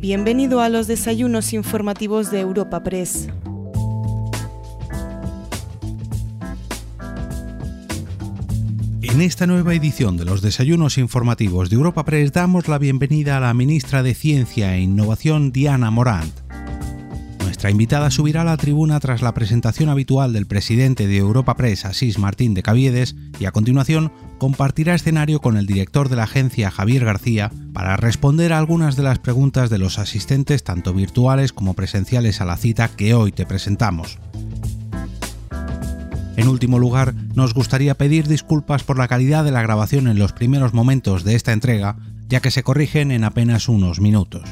Bienvenido a los desayunos informativos de Europa Press. En esta nueva edición de los desayunos informativos de Europa Press damos la bienvenida a la ministra de Ciencia e Innovación Diana Morant. Nuestra invitada subirá a la tribuna tras la presentación habitual del presidente de Europa Press, Asís Martín de Caviedes, y a continuación compartirá escenario con el director de la agencia, Javier García, para responder a algunas de las preguntas de los asistentes tanto virtuales como presenciales a la cita que hoy te presentamos. En último lugar, nos gustaría pedir disculpas por la calidad de la grabación en los primeros momentos de esta entrega, ya que se corrigen en apenas unos minutos.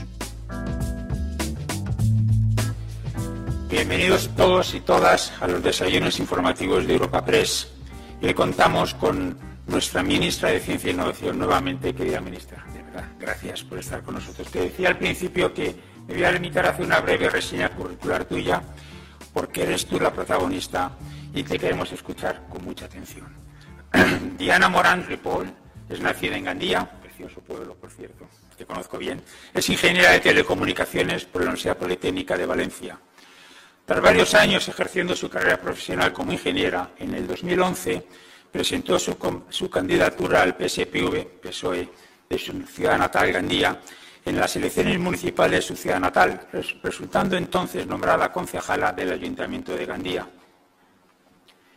Bienvenidos todos y todas a los desayunos informativos de Europa Press. Y contamos con nuestra ministra de Ciencia e Innovación nuevamente, querida ministra. De verdad, gracias por estar con nosotros. Te decía al principio que me voy a limitar a hacer una breve reseña curricular tuya, porque eres tú la protagonista y te queremos escuchar con mucha atención. Diana Morán Ripoll es nacida en Gandía, precioso pueblo, por cierto, que conozco bien. Es ingeniera de telecomunicaciones por la Universidad Politécnica de Valencia. Tras varios años ejerciendo su carrera profesional como ingeniera, en el 2011 presentó su, candidatura al PSPV, PSOE, de su ciudad natal, Gandía, en las elecciones municipales de su ciudad natal, resultando entonces nombrada concejala del Ayuntamiento de Gandía.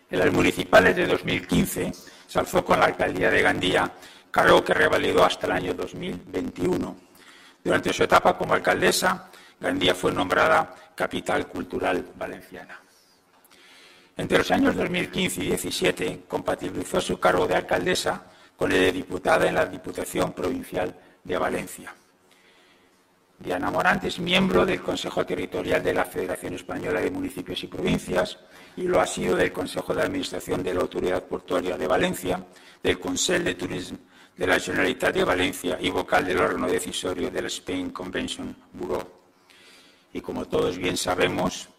En las municipales de 2015 se alzó con la alcaldía de Gandía, cargo que revalidó hasta el año 2021. Durante su etapa como alcaldesa, Gandía fue nombrada capital cultural valenciana. Entre los años 2015 y 2017 compatibilizó su cargo de alcaldesa con el de diputada en la Diputación Provincial de Valencia. Diana Morante es miembro del Consejo Territorial de la Federación Española de Municipios y Provincias y lo ha sido del Consejo de Administración de la Autoridad Portuaria de Valencia, del Consejo de Turismo de la Generalitat de Valencia y vocal del órgano decisorio del Spain Convention Bureau. Y como todos bien sabemos,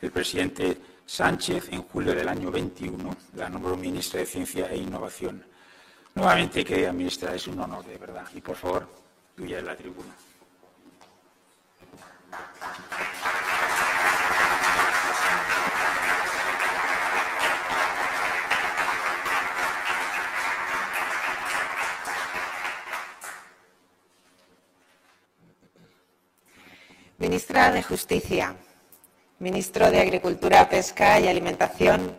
el presidente Sánchez, en julio del año 21, la nombró ministra de Ciencia e Innovación. Nuevamente, querida ministra, es un honor de verdad. Y por favor, tuya en la tribuna. Ministra de Justicia, Ministro de Agricultura, Pesca y Alimentación,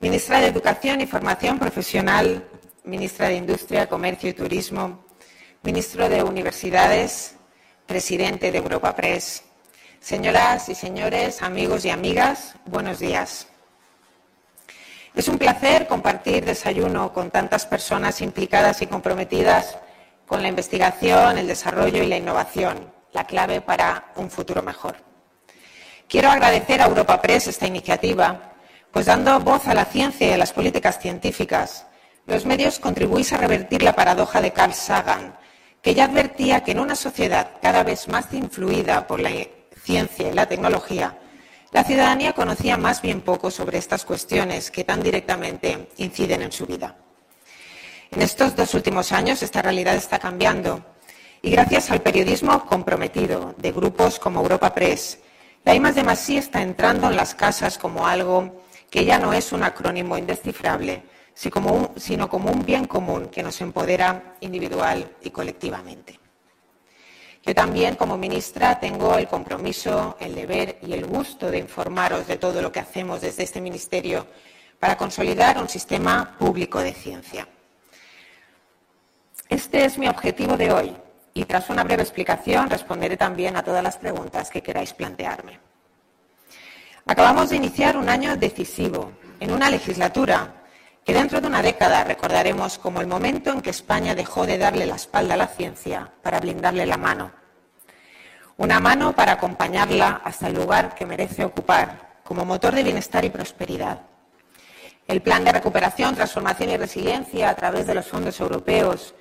Ministra de Educación y Formación Profesional, Ministra de Industria, Comercio y Turismo, Ministro de Universidades, presidente de Europa Press. Señoras y señores, amigos y amigas, buenos días. Es un placer compartir desayuno con tantas personas implicadas y comprometidas con la investigación, el desarrollo y la innovación, la clave para un futuro mejor. Quiero agradecer a Europa Press esta iniciativa, pues dando voz a la ciencia y a las políticas científicas, los medios contribuís a revertir la paradoja de Carl Sagan, que ya advertía que en una sociedad cada vez más influida por la ciencia y la tecnología, la ciudadanía conocía más bien poco sobre estas cuestiones que tan directamente inciden en su vida. En estos dos últimos años esta realidad está cambiando y gracias al periodismo comprometido de grupos como Europa Press, la I de está entrando en las casas como algo que ya no es un acrónimo indescifrable, sino como un bien común que nos empodera individual y colectivamente. Yo también, como ministra, tengo el compromiso, el deber y el gusto de informaros de todo lo que hacemos desde este ministerio para consolidar un sistema público de ciencia. Este es mi objetivo de hoy y tras una breve explicación responderé también a todas las preguntas que queráis plantearme. Acabamos de iniciar un año decisivo en una legislatura que dentro de una década recordaremos como el momento en que España dejó de darle la espalda a la ciencia para blindarle la mano. Una mano para acompañarla hasta el lugar que merece ocupar como motor de bienestar y prosperidad. El Plan de Recuperación, Transformación y Resiliencia a través de los fondos europeos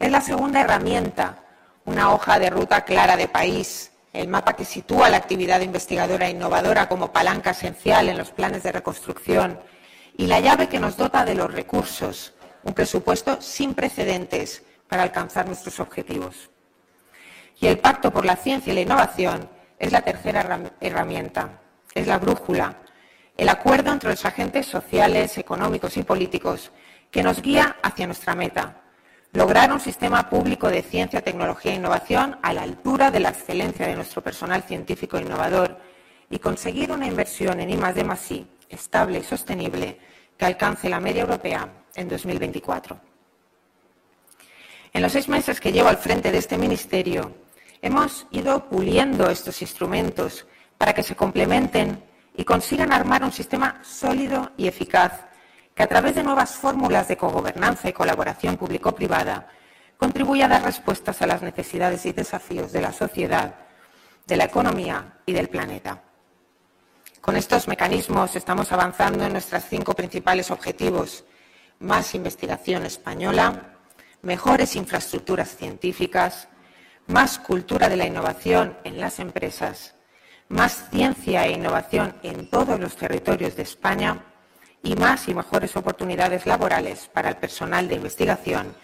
es la segunda herramienta, una hoja de ruta clara de país, el mapa que sitúa la actividad investigadora e innovadora como palanca esencial en los planes de reconstrucción y la llave que nos dota de los recursos, un presupuesto sin precedentes para alcanzar nuestros objetivos. Y el Pacto por la Ciencia y la Innovación es la tercera herramienta, es la brújula, el acuerdo entre los agentes sociales, económicos y políticos que nos guía hacia nuestra meta, lograr un sistema público de ciencia, tecnología e innovación a la altura de la excelencia de nuestro personal científico e innovador y conseguir una inversión en I+D+I estable y sostenible que alcance la media europea en 2024. En los seis meses que llevo al frente de este ministerio, hemos ido puliendo estos instrumentos para que se complementen y consigan armar un sistema sólido y eficaz que a través de nuevas fórmulas de cogobernanza y colaboración público-privada contribuya a dar respuestas a las necesidades y desafíos de la sociedad, de la economía y del planeta. Con estos mecanismos estamos avanzando en nuestros cinco principales objetivos. Más investigación española, mejores infraestructuras científicas, más cultura de la innovación en las empresas, más ciencia e innovación en todos los territorios de España y más y mejores oportunidades laborales para el personal de investigación,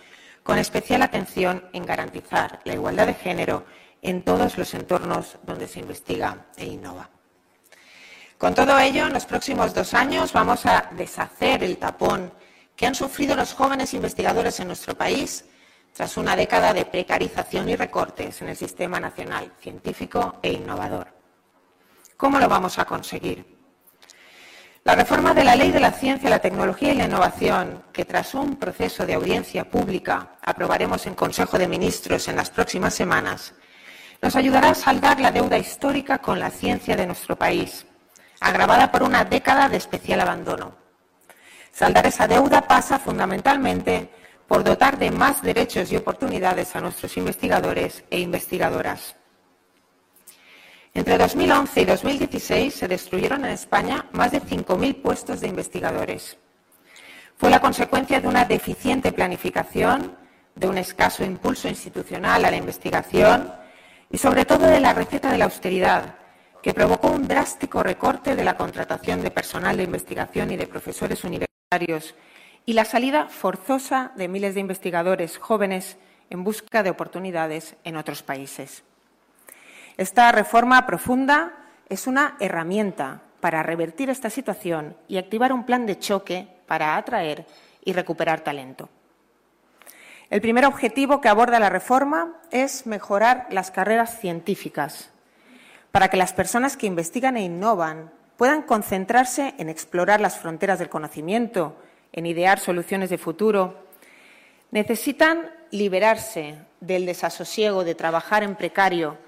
con especial atención en garantizar la igualdad de género en todos los entornos donde se investiga e innova. Con todo ello, en los próximos dos años vamos a deshacer el tapón que han sufrido los jóvenes investigadores en nuestro país tras una década de precarización y recortes en el sistema nacional científico e innovador. ¿Cómo lo vamos a conseguir? La reforma de la Ley de la Ciencia, la Tecnología y la Innovación, que tras un proceso de audiencia pública aprobaremos en Consejo de Ministros en las próximas semanas, nos ayudará a saldar la deuda histórica con la ciencia de nuestro país, agravada por una década de especial abandono. Saldar esa deuda pasa fundamentalmente por dotar de más derechos y oportunidades a nuestros investigadores e investigadoras. Entre 2011 y 2016 se destruyeron en España más de 5.000 puestos de investigadores. Fue la consecuencia de una deficiente planificación, de un escaso impulso institucional a la investigación y sobre todo de la receta de la austeridad, que provocó un drástico recorte de la contratación de personal de investigación y de profesores universitarios y la salida forzosa de miles de investigadores jóvenes en busca de oportunidades en otros países. Esta reforma profunda es una herramienta para revertir esta situación y activar un plan de choque para atraer y recuperar talento. El primer objetivo que aborda la reforma es mejorar las carreras científicas para que las personas que investigan e innovan puedan concentrarse en explorar las fronteras del conocimiento, en idear soluciones de futuro. Necesitan liberarse del desasosiego de trabajar en precario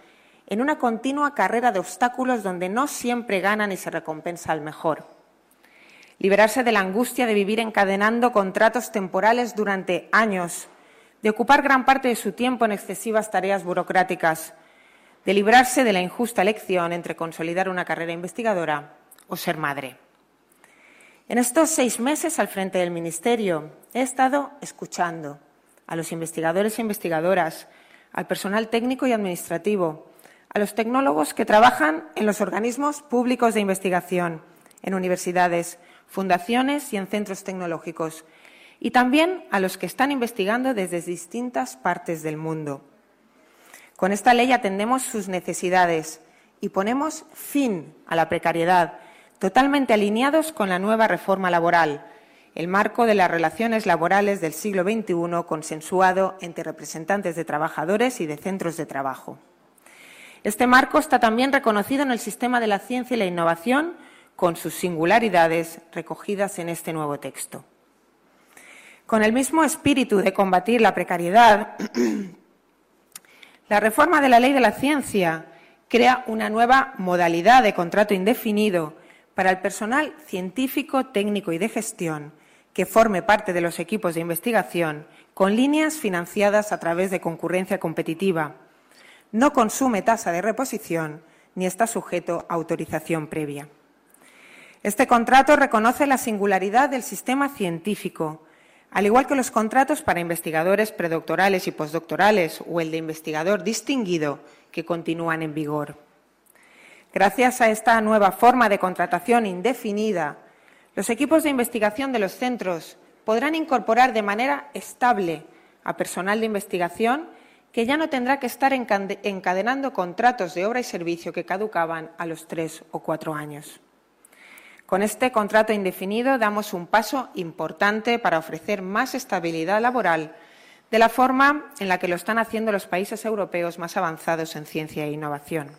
en una continua carrera de obstáculos donde no siempre ganan y se recompensa al mejor. Liberarse de la angustia de vivir encadenando contratos temporales durante años, de ocupar gran parte de su tiempo en excesivas tareas burocráticas, de librarse de la injusta elección entre consolidar una carrera investigadora o ser madre. En estos seis meses al frente del Ministerio he estado escuchando a los investigadores e investigadoras, al personal técnico y administrativo, a los tecnólogos que trabajan en los organismos públicos de investigación, en universidades, fundaciones y en centros tecnológicos, y también a los que están investigando desde distintas partes del mundo. Con esta ley atendemos sus necesidades y ponemos fin a la precariedad, totalmente alineados con la nueva reforma laboral, el marco de las relaciones laborales del siglo XXI consensuado entre representantes de trabajadores y de centros de trabajo. Este marco está también reconocido en el sistema de la ciencia y la innovación con sus singularidades recogidas en este nuevo texto. Con el mismo espíritu de combatir la precariedad, la reforma de la ley de la ciencia crea una nueva modalidad de contrato indefinido para el personal científico, técnico y de gestión que forme parte de los equipos de investigación con líneas financiadas a través de concurrencia competitiva no consume tasa de reposición ni está sujeto a autorización previa. Este contrato reconoce la singularidad del sistema científico, al igual que los contratos para investigadores predoctorales y postdoctorales o el de investigador distinguido que continúan en vigor. Gracias a esta nueva forma de contratación indefinida, los equipos de investigación de los centros podrán incorporar de manera estable a personal de investigación que ya no tendrá que estar encadenando contratos de obra y servicio que caducaban a los tres o cuatro años. Con este contrato indefinido damos un paso importante para ofrecer más estabilidad laboral de la forma en la que lo están haciendo los países europeos más avanzados en ciencia e innovación.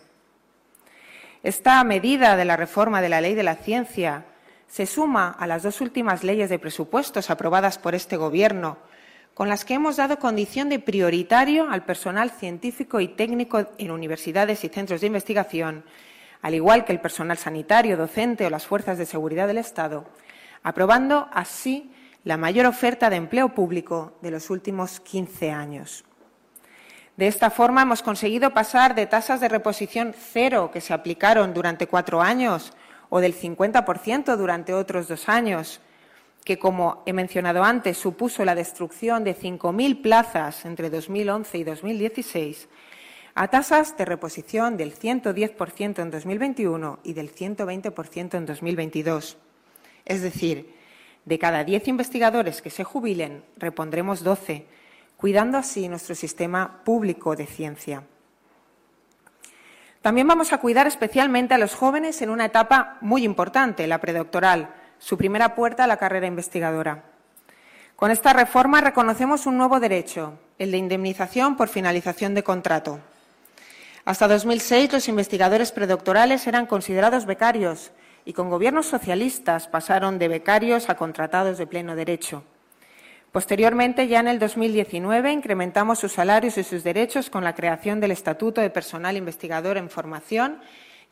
Esta medida de la reforma de la ley de la ciencia se suma a las dos últimas leyes de presupuestos aprobadas por este Gobierno con las que hemos dado condición de prioritario al personal científico y técnico en universidades y centros de investigación, al igual que el personal sanitario, docente o las fuerzas de seguridad del Estado, aprobando así la mayor oferta de empleo público de los últimos 15 años. De esta forma hemos conseguido pasar de tasas de reposición cero que se aplicaron durante cuatro años o del 50% durante otros dos años que, como he mencionado antes, supuso la destrucción de 5.000 plazas entre 2011 y 2016, a tasas de reposición del 110% en 2021 y del 120% en 2022. Es decir, de cada 10 investigadores que se jubilen, repondremos 12, cuidando así nuestro sistema público de ciencia. También vamos a cuidar especialmente a los jóvenes en una etapa muy importante, la predoctoral, su primera puerta a la carrera investigadora. Con esta reforma reconocemos un nuevo derecho, el de indemnización por finalización de contrato. Hasta 2006 los investigadores predoctorales eran considerados becarios y con gobiernos socialistas pasaron de becarios a contratados de pleno derecho. Posteriormente, ya en el 2019, incrementamos sus salarios y sus derechos con la creación del Estatuto de Personal Investigador en Formación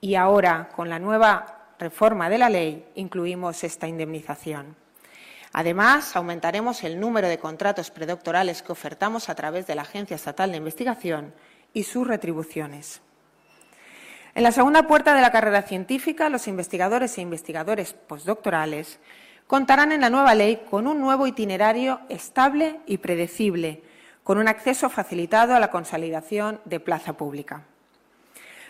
y ahora, con la nueva reforma de la ley incluimos esta indemnización. Además, aumentaremos el número de contratos predoctorales que ofertamos a través de la Agencia Estatal de Investigación y sus retribuciones. En la segunda puerta de la carrera científica, los investigadores e investigadores postdoctorales contarán en la nueva ley con un nuevo itinerario estable y predecible, con un acceso facilitado a la consolidación de plaza pública.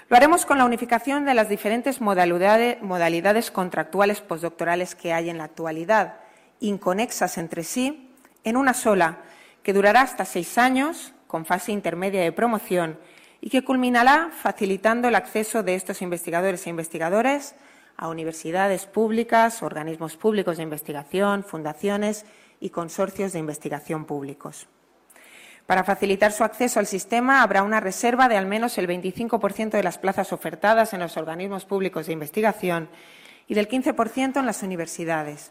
Lo haremos con la unificación de las diferentes modalidades, contractuales postdoctorales que hay en la actualidad, inconexas entre sí, en una sola, que durará hasta seis años, con fase intermedia de promoción, y que culminará facilitando el acceso de estos investigadores e investigadores a universidades públicas, organismos públicos de investigación, fundaciones y consorcios de investigación públicos. Para facilitar su acceso al sistema, habrá una reserva de al menos el 25% de las plazas ofertadas en los organismos públicos de investigación y del 15% en las universidades.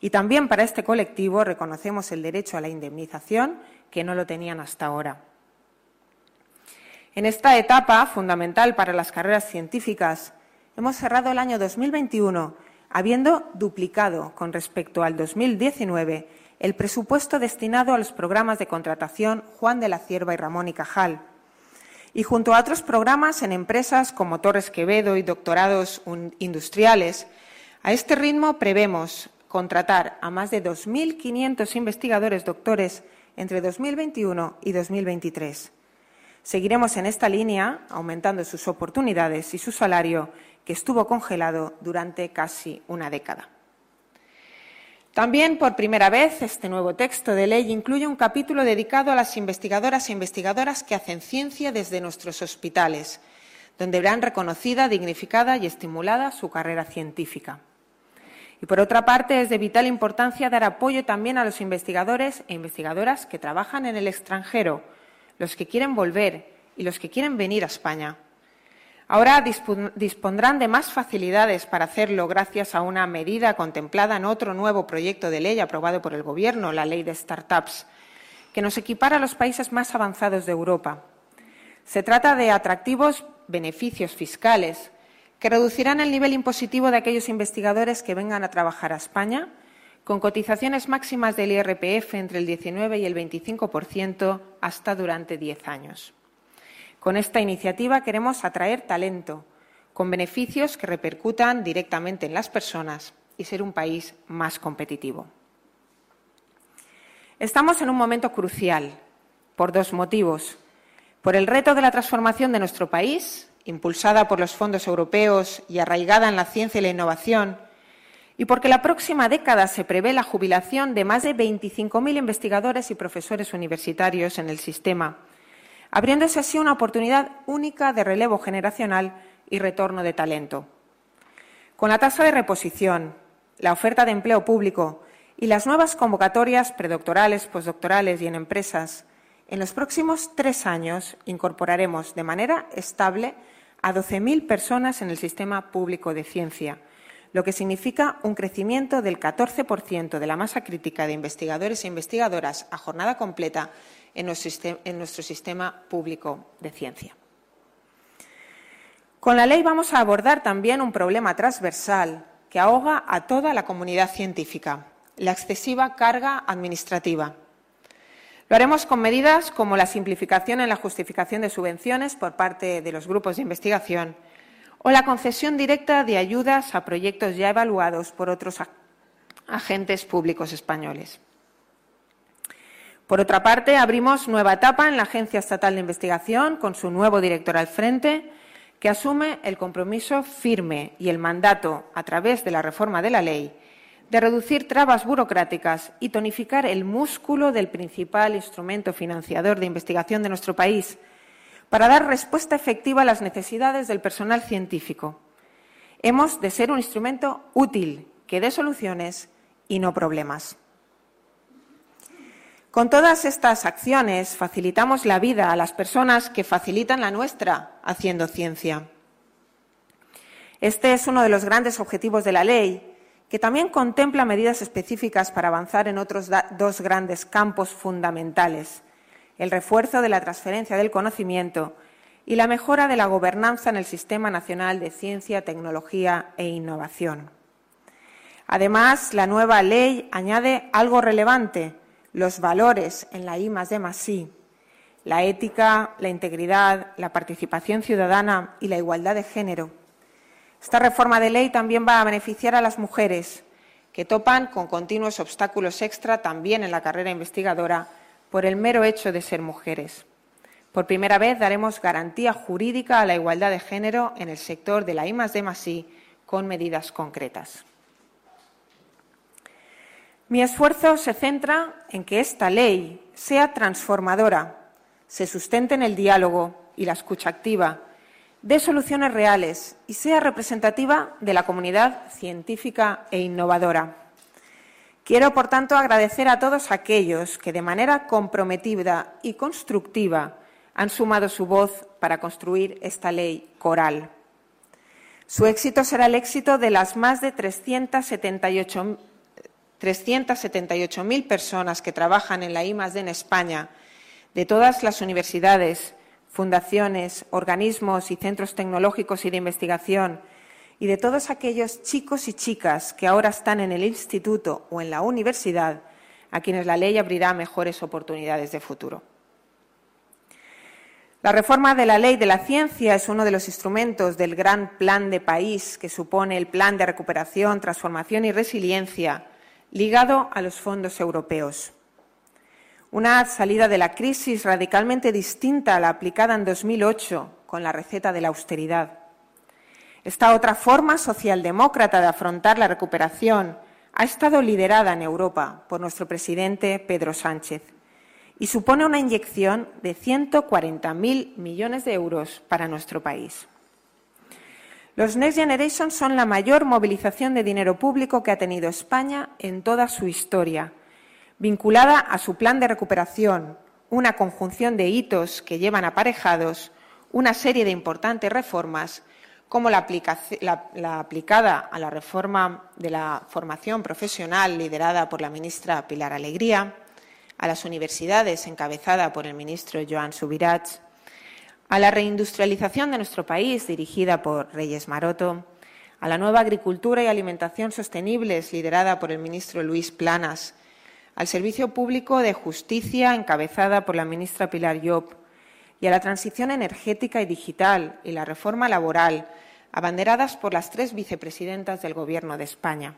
Y también para este colectivo reconocemos el derecho a la indemnización, que no lo tenían hasta ahora. En esta etapa fundamental para las carreras científicas, hemos cerrado el año 2021 habiendo duplicado con respecto al 2019 el presupuesto destinado a los programas de contratación Juan de la Cierva y Ramón y Cajal. Y junto a otros programas en empresas como Torres Quevedo y doctorados industriales, a este ritmo prevemos contratar a más de 2.500 investigadores doctores entre 2021 y 2023. Seguiremos en esta línea, aumentando sus oportunidades y su salario, que estuvo congelado durante casi una década. También, por primera vez, este nuevo texto de ley incluye un capítulo dedicado a las investigadoras e investigadoras que hacen ciencia desde nuestros hospitales, donde verán reconocida, dignificada y estimulada su carrera científica. Y, por otra parte, es de vital importancia dar apoyo también a los investigadores e investigadoras que trabajan en el extranjero, los que quieren volver y los que quieren venir a España. Ahora dispondrán de más facilidades para hacerlo gracias a una medida contemplada en otro nuevo proyecto de ley aprobado por el Gobierno, la Ley de Startups, que nos equipara a los países más avanzados de Europa. Se trata de atractivos beneficios fiscales que reducirán el nivel impositivo de aquellos investigadores que vengan a trabajar a España, con cotizaciones máximas del IRPF entre el 19 y el 25% hasta durante diez años. Con esta iniciativa queremos atraer talento, con beneficios que repercutan directamente en las personas y ser un país más competitivo. Estamos en un momento crucial por dos motivos. Por el reto de la transformación de nuestro país, impulsada por los fondos europeos y arraigada en la ciencia y la innovación, y porque la próxima década se prevé la jubilación de más de 25.000 investigadores y profesores universitarios en el sistema, abriéndose así una oportunidad única de relevo generacional y retorno de talento. Con la tasa de reposición, la oferta de empleo público y las nuevas convocatorias predoctorales, postdoctorales y en empresas, en los próximos tres años incorporaremos de manera estable a 12.000 personas en el sistema público de ciencia, lo que significa un crecimiento del 14% de la masa crítica de investigadores e investigadoras a jornada completa en nuestro sistema público de ciencia. Con la ley vamos a abordar también un problema transversal que ahoga a toda la comunidad científica, la excesiva carga administrativa. Lo haremos con medidas como la simplificación en la justificación de subvenciones por parte de los grupos de investigación o la concesión directa de ayudas a proyectos ya evaluados por otros agentes públicos españoles. Por otra parte, abrimos nueva etapa en la Agencia Estatal de Investigación con su nuevo director al frente, que asume el compromiso firme y el mandato, a través de la reforma de la ley, de reducir trabas burocráticas y tonificar el músculo del principal instrumento financiador de investigación de nuestro país, para dar respuesta efectiva a las necesidades del personal científico. Hemos de ser un instrumento útil que dé soluciones y no problemas. Con todas estas acciones facilitamos la vida a las personas que facilitan la nuestra haciendo ciencia. Este es uno de los grandes objetivos de la ley, que también contempla medidas específicas para avanzar en otros dos grandes campos fundamentales, el refuerzo de la transferencia del conocimiento y la mejora de la gobernanza en el Sistema Nacional de Ciencia, Tecnología e Innovación. Además, la nueva ley añade algo relevante, los valores en la I D la ética, la integridad, la participación ciudadana y la igualdad de género. Esta reforma de ley también va a beneficiar a las mujeres que topan con continuos obstáculos extra también en la carrera investigadora por el mero hecho de ser mujeres. Por primera vez daremos garantía jurídica a la igualdad de género en el sector de la I más D más I con medidas concretas. Mi esfuerzo se centra en que esta ley sea transformadora, se sustente en el diálogo y la escucha activa, dé soluciones reales y sea representativa de la comunidad científica e innovadora. Quiero, por tanto, agradecer a todos aquellos que de manera comprometida y constructiva han sumado su voz para construir esta ley coral. Su éxito será el éxito de las más de 378 378.000 personas que trabajan en la I+D en España, de todas las universidades, fundaciones, organismos y centros tecnológicos y de investigación, y de todos aquellos chicos y chicas que ahora están en el instituto o en la universidad, a quienes la ley abrirá mejores oportunidades de futuro. La reforma de la ley de la ciencia es uno de los instrumentos del gran plan de país que supone el Plan de Recuperación, Transformación y Resiliencia ligado a los fondos europeos. Una salida de la crisis radicalmente distinta a la aplicada en 2008 con la receta de la austeridad. Esta otra forma socialdemócrata de afrontar la recuperación ha estado liderada en Europa por nuestro presidente Pedro Sánchez y supone una inyección de 140.000 millones de euros para nuestro país. Los Next Generation son la mayor movilización de dinero público que ha tenido España en toda su historia, vinculada a su plan de recuperación, una conjunción de hitos que llevan aparejados una serie de importantes reformas, como la, aplicada a la reforma de la formación profesional liderada por la ministra Pilar Alegría, a las universidades encabezada por el ministro Joan Subirats, a la reindustrialización de nuestro país, dirigida por Reyes Maroto, a la nueva agricultura y alimentación sostenibles, liderada por el ministro Luis Planas, al servicio público de justicia, encabezada por la ministra Pilar Llop, y a la transición energética y digital y la reforma laboral, abanderadas por las tres vicepresidentas del Gobierno de España.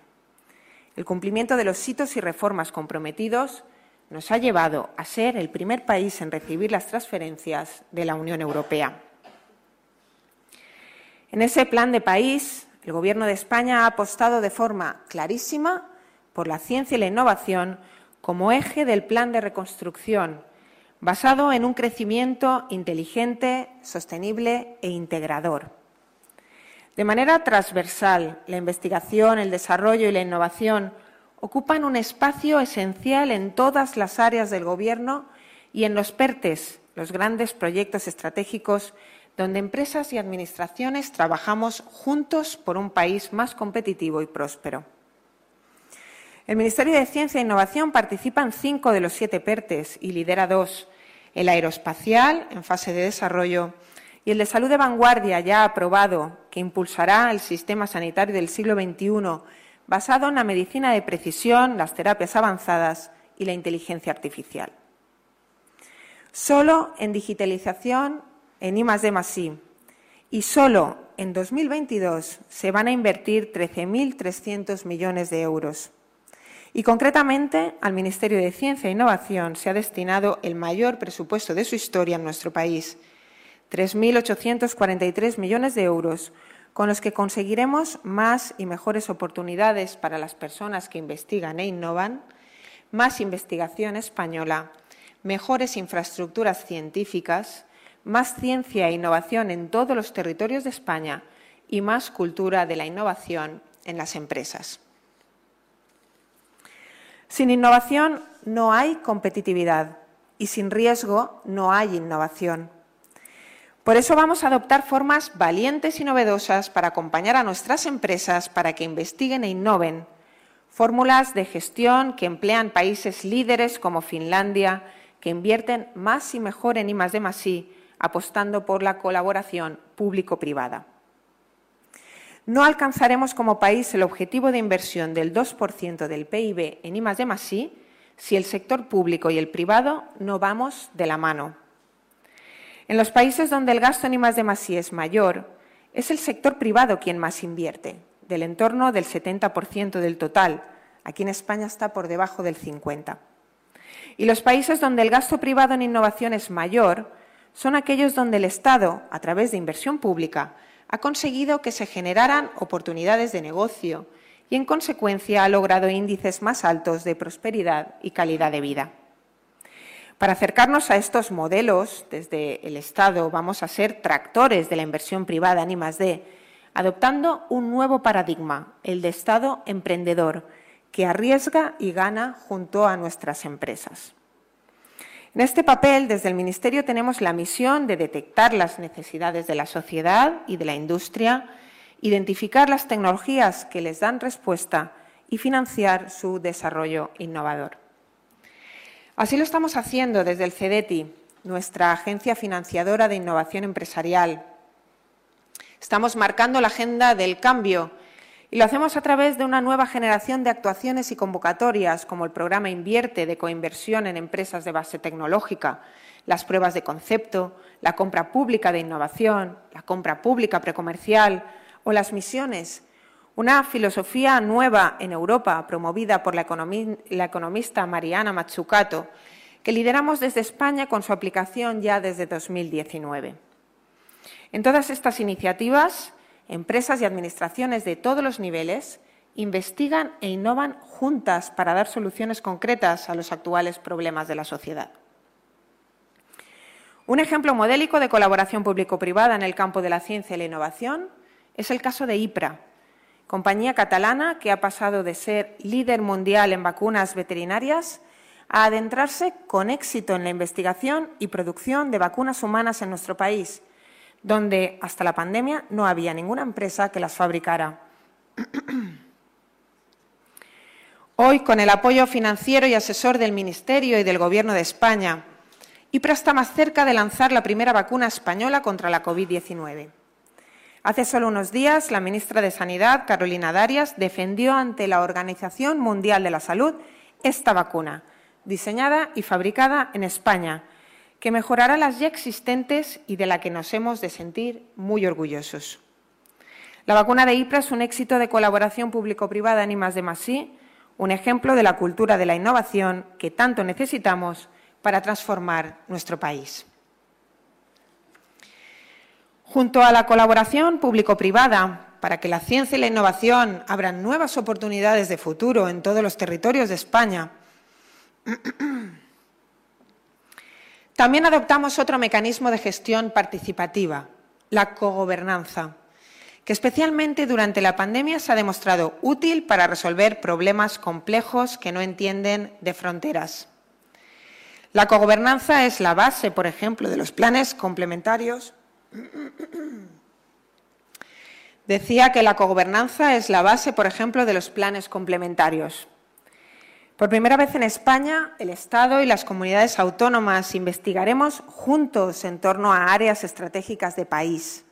El cumplimiento de los hitos y reformas comprometidos nos ha llevado a ser el primer país en recibir las transferencias de la Unión Europea. En ese plan de país, el Gobierno de España ha apostado de forma clarísima por la ciencia y la innovación como eje del plan de reconstrucción, basado en un crecimiento inteligente, sostenible e integrador. De manera transversal, la investigación, el desarrollo y la innovación ocupan un espacio esencial en todas las áreas del Gobierno y en los PERTES, los grandes proyectos estratégicos donde empresas y administraciones trabajamos juntos por un país más competitivo y próspero. El Ministerio de Ciencia e Innovación participa en cinco de los siete PERTES y lidera dos, el aeroespacial, en fase de desarrollo, y el de salud de vanguardia, ya aprobado, que impulsará el sistema sanitario del siglo XXI, basado en la medicina de precisión, las terapias avanzadas y la inteligencia artificial. Solo en digitalización, en I+D+I, y solo en 2022 se van a invertir 13.300 millones de euros. Y concretamente al Ministerio de Ciencia e Innovación se ha destinado el mayor presupuesto de su historia en nuestro país, 3.843 millones de euros, con los que conseguiremos más y mejores oportunidades para las personas que investigan e innovan, más investigación española, mejores infraestructuras científicas, más ciencia e innovación en todos los territorios de España y más cultura de la innovación en las empresas. Sin innovación no hay competitividad y sin riesgo no hay innovación. Por eso vamos a adoptar formas valientes y novedosas para acompañar a nuestras empresas para que investiguen e innoven. Fórmulas de gestión que emplean países líderes como Finlandia, que invierten más y mejor en I+D+I, apostando por la colaboración público-privada. No alcanzaremos como país el objetivo de inversión del 2% del PIB en I+D+I si el sector público y el privado no vamos de la mano. En los países donde el gasto en I+D+I es mayor, es el sector privado quien más invierte, del entorno del 70% del total. Aquí en España está por debajo del 50%. Y los países donde el gasto privado en innovación es mayor son aquellos donde el Estado, a través de inversión pública, ha conseguido que se generaran oportunidades de negocio y, en consecuencia, ha logrado índices más altos de prosperidad y calidad de vida. Para acercarnos a estos modelos, desde el Estado vamos a ser tractores de la inversión privada en I+D, adoptando un nuevo paradigma, el de Estado emprendedor, que arriesga y gana junto a nuestras empresas. En este papel, desde el Ministerio, tenemos la misión de detectar las necesidades de la sociedad y de la industria, identificar las tecnologías que les dan respuesta y financiar su desarrollo innovador. Así lo estamos haciendo desde el CEDETI, nuestra agencia financiadora de innovación empresarial. Estamos marcando la agenda del cambio y lo hacemos a través de una nueva generación de actuaciones y convocatorias, como el programa Invierte de coinversión en empresas de base tecnológica, las pruebas de concepto, la compra pública de innovación, la compra pública precomercial o las misiones. Una filosofía nueva en Europa, promovida por la, economista Mariana Mazzucato, que lideramos desde España con su aplicación ya desde 2019. En todas estas iniciativas empresas y administraciones de todos los niveles investigan e innovan juntas para dar soluciones concretas a los actuales problemas de la sociedad. Un ejemplo modélico de colaboración público-privada en el campo de la ciencia y la innovación es el caso de IPRA, compañía catalana que ha pasado de ser líder mundial en vacunas veterinarias a adentrarse con éxito en la investigación y producción de vacunas humanas en nuestro país, donde hasta la pandemia no había ninguna empresa que las fabricara. Hoy, con el apoyo financiero y asesor del Ministerio y del Gobierno de España, IPRA está más cerca de lanzar la primera vacuna española contra la COVID-19. Hace solo unos días, la ministra de Sanidad, Carolina Darias, defendió ante la Organización Mundial de la Salud esta vacuna, diseñada y fabricada en España, que mejorará las ya existentes y de la que nos hemos de sentir muy orgullosos. La vacuna de IPRA es un éxito de colaboración público-privada en I+D+I, un ejemplo de la cultura de la innovación que tanto necesitamos para transformar nuestro país. Junto a la colaboración público-privada para que la ciencia y la innovación abran nuevas oportunidades de futuro en todos los territorios de España, También adoptamos otro mecanismo de gestión participativa, la cogobernanza, que especialmente durante la pandemia se ha demostrado útil para resolver problemas complejos que no entienden de fronteras. La cogobernanza es la base, por ejemplo, de los planes complementarios. Decía que la cogobernanza es la base, por ejemplo, de los planes complementarios. Por primera vez en España, el Estado y las comunidades autónomas investigaremos juntos en torno a áreas estratégicas de país.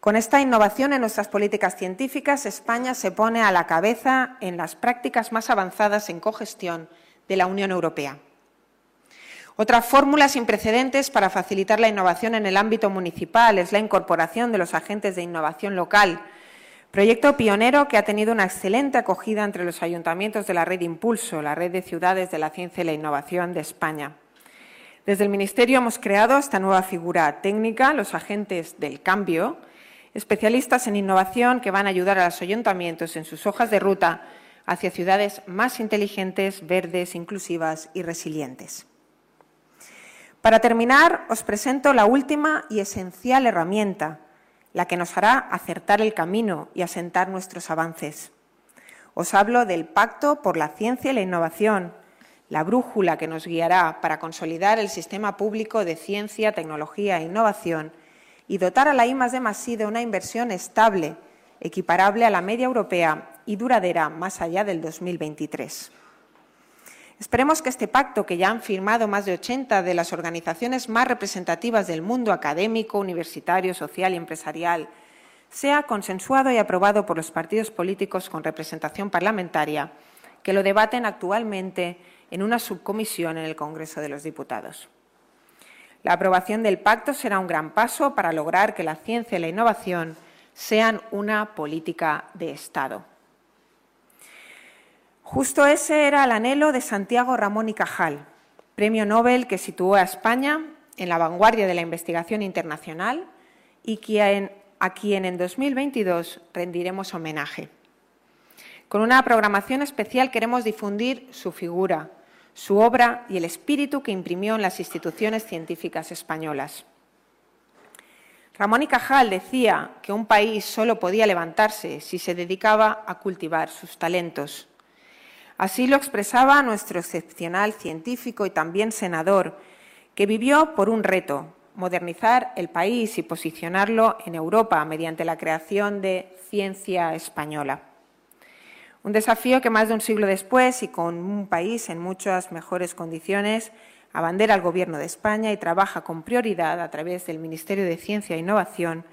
Con esta innovación en nuestras políticas científicas, España se pone a la cabeza en las prácticas más avanzadas en cogestión de la Unión Europea. Otra fórmula sin precedentes para facilitar la innovación en el ámbito municipal es la incorporación de los agentes de innovación local, proyecto pionero que ha tenido una excelente acogida entre los ayuntamientos de la red Impulso, la red de ciudades de la ciencia y la innovación de España. Desde el Ministerio hemos creado esta nueva figura técnica, los agentes del cambio, especialistas en innovación que van a ayudar a los ayuntamientos en sus hojas de ruta hacia ciudades más inteligentes, verdes, inclusivas y resilientes. Para terminar, os presento la última y esencial herramienta, la que nos hará acertar el camino y asentar nuestros avances. Os hablo del Pacto por la Ciencia y la Innovación, la brújula que nos guiará para consolidar el sistema público de ciencia, tecnología e innovación y dotar a la I de de una inversión estable, equiparable a la media europea y duradera más allá del 2023. Esperemos que este pacto, que ya han firmado más de 80 de las organizaciones más representativas del mundo académico, universitario, social y empresarial, sea consensuado y aprobado por los partidos políticos con representación parlamentaria que lo debaten actualmente en una subcomisión en el Congreso de los Diputados. La aprobación del pacto será un gran paso para lograr que la ciencia y la innovación sean una política de Estado. Justo ese era el anhelo de Santiago Ramón y Cajal, premio Nobel que situó a España en la vanguardia de la investigación internacional y a quien en 2022 rendiremos homenaje. Con una programación especial queremos difundir su figura, su obra y el espíritu que imprimió en las instituciones científicas españolas. Ramón y Cajal decía que un país solo podía levantarse si se dedicaba a cultivar sus talentos. Así lo expresaba nuestro excepcional científico y también senador, que vivió por un reto, modernizar el país y posicionarlo en Europa mediante la creación de ciencia española. Un desafío que más de un siglo después y con un país en muchas mejores condiciones abandera al Gobierno de España y trabaja con prioridad a través del Ministerio de Ciencia e Innovación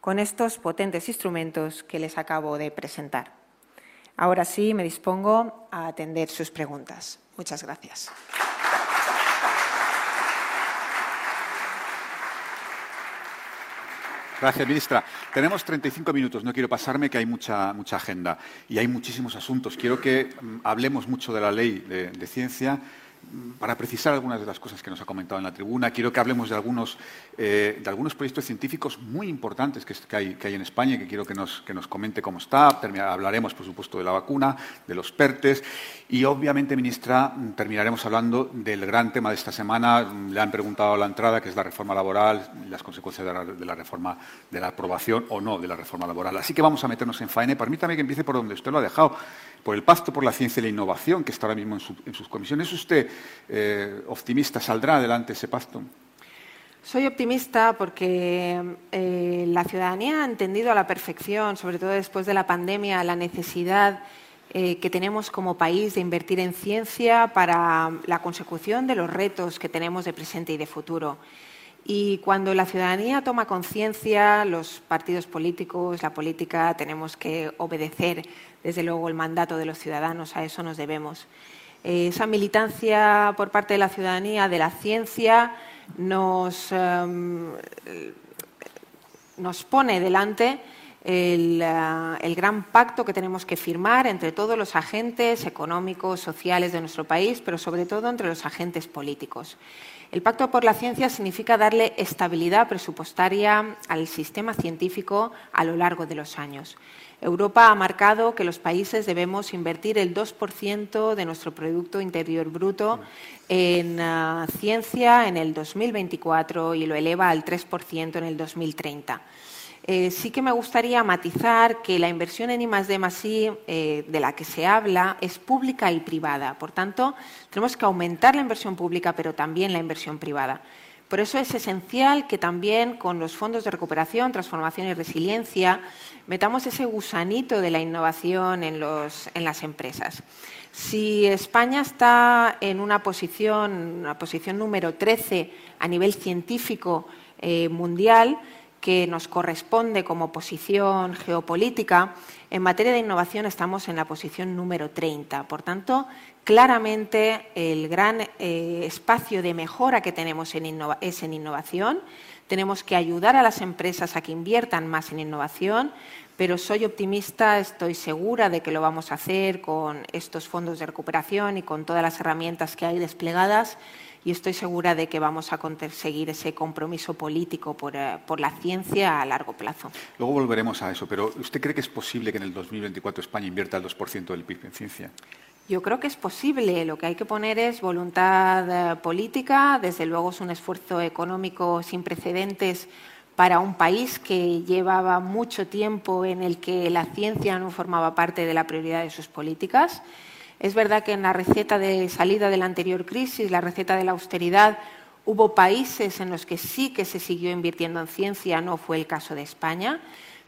con estos potentes instrumentos que les acabo de presentar. Ahora sí, me dispongo a atender sus preguntas. Muchas gracias. Gracias, ministra. Tenemos 35 minutos. No quiero pasarme que hay mucha, mucha agenda y hay muchísimos asuntos. Quiero que mm, hablemos mucho de la ley de ciencia para precisar algunas de las cosas que nos ha comentado en la tribuna, quiero que hablemos de algunos, eh, de algunos proyectos científicos muy importantes que, hay, en España y que quiero que nos, que nos comente cómo está. hablaremos, por supuesto, de la vacuna, de los PERTES y, obviamente, ministra, terminaremos hablando del gran tema de esta semana. Le han preguntado a la entrada, que es la reforma laboral las consecuencias de la, de la reforma, de la aprobación o no de la reforma laboral. Así que vamos a meternos en faena. Permítame que empiece por donde usted lo ha dejado por el Pacto por la Ciencia y la Innovación, que está ahora mismo en, sus comisiones. ¿Es usted eh, optimista? ¿Saldrá adelante ese pacto? Soy optimista porque eh, la ciudadanía ha entendido a la perfección, sobre todo después de la pandemia, la necesidad eh, que tenemos como país de invertir en ciencia para la consecución de los retos que tenemos de presente y de futuro. Y cuando la ciudadanía toma conciencia, los partidos políticos, la política, tenemos que obedecer desde luego el mandato de los ciudadanos, a eso nos debemos. Eh, esa militancia por parte de la ciudadanía de la ciencia nos, em, nos pone delante el, gran pacto que tenemos que firmar entre todos los agentes económicos, sociales de nuestro país, pero sobre todo entre los agentes políticos. El Pacto por la Ciencia significa darle estabilidad presupuestaria al sistema científico a lo largo de los años. Europa ha marcado que los países debemos invertir el 2% de nuestro Producto Interior Bruto en ah, ciencia en el 2024 y lo eleva al 3% en el 2030. Eh, sí que me gustaría matizar que la inversión en I+D+I eh, de la que se habla es pública y privada. Por tanto, tenemos que aumentar la inversión pública, pero también la inversión privada. Por eso es esencial que también con los fondos de recuperación, transformación y resiliencia metamos ese gusanito de la innovación en, las empresas. Si España está en una posición, una posición número 13 a nivel científico eh, mundial, que nos corresponde como posición geopolítica, en materia de innovación estamos en la posición número 30. Por tanto, claramente el gran eh, espacio de mejora que tenemos es en innovación. Tenemos que ayudar a las empresas a que inviertan más en innovación, pero soy optimista, estoy segura de que lo vamos a hacer con estos fondos de recuperación y con todas las herramientas que hay desplegadas y estoy segura de que vamos a conseguir ese compromiso político eh, por, la ciencia a largo plazo. Luego volveremos a eso, pero ¿usted cree que es posible que en el 2024 España invierta el 2% del PIB en ciencia? Yo creo que es posible. Lo que hay que poner es voluntad eh, política. Desde luego es un esfuerzo económico sin precedentes para un país que llevaba mucho tiempo en el que la ciencia no formaba parte de la prioridad de sus políticas. Es verdad que en la receta de salida de la anterior crisis, la receta de la austeridad, hubo países en los que sí que se siguió invirtiendo en ciencia, no fue el caso de España,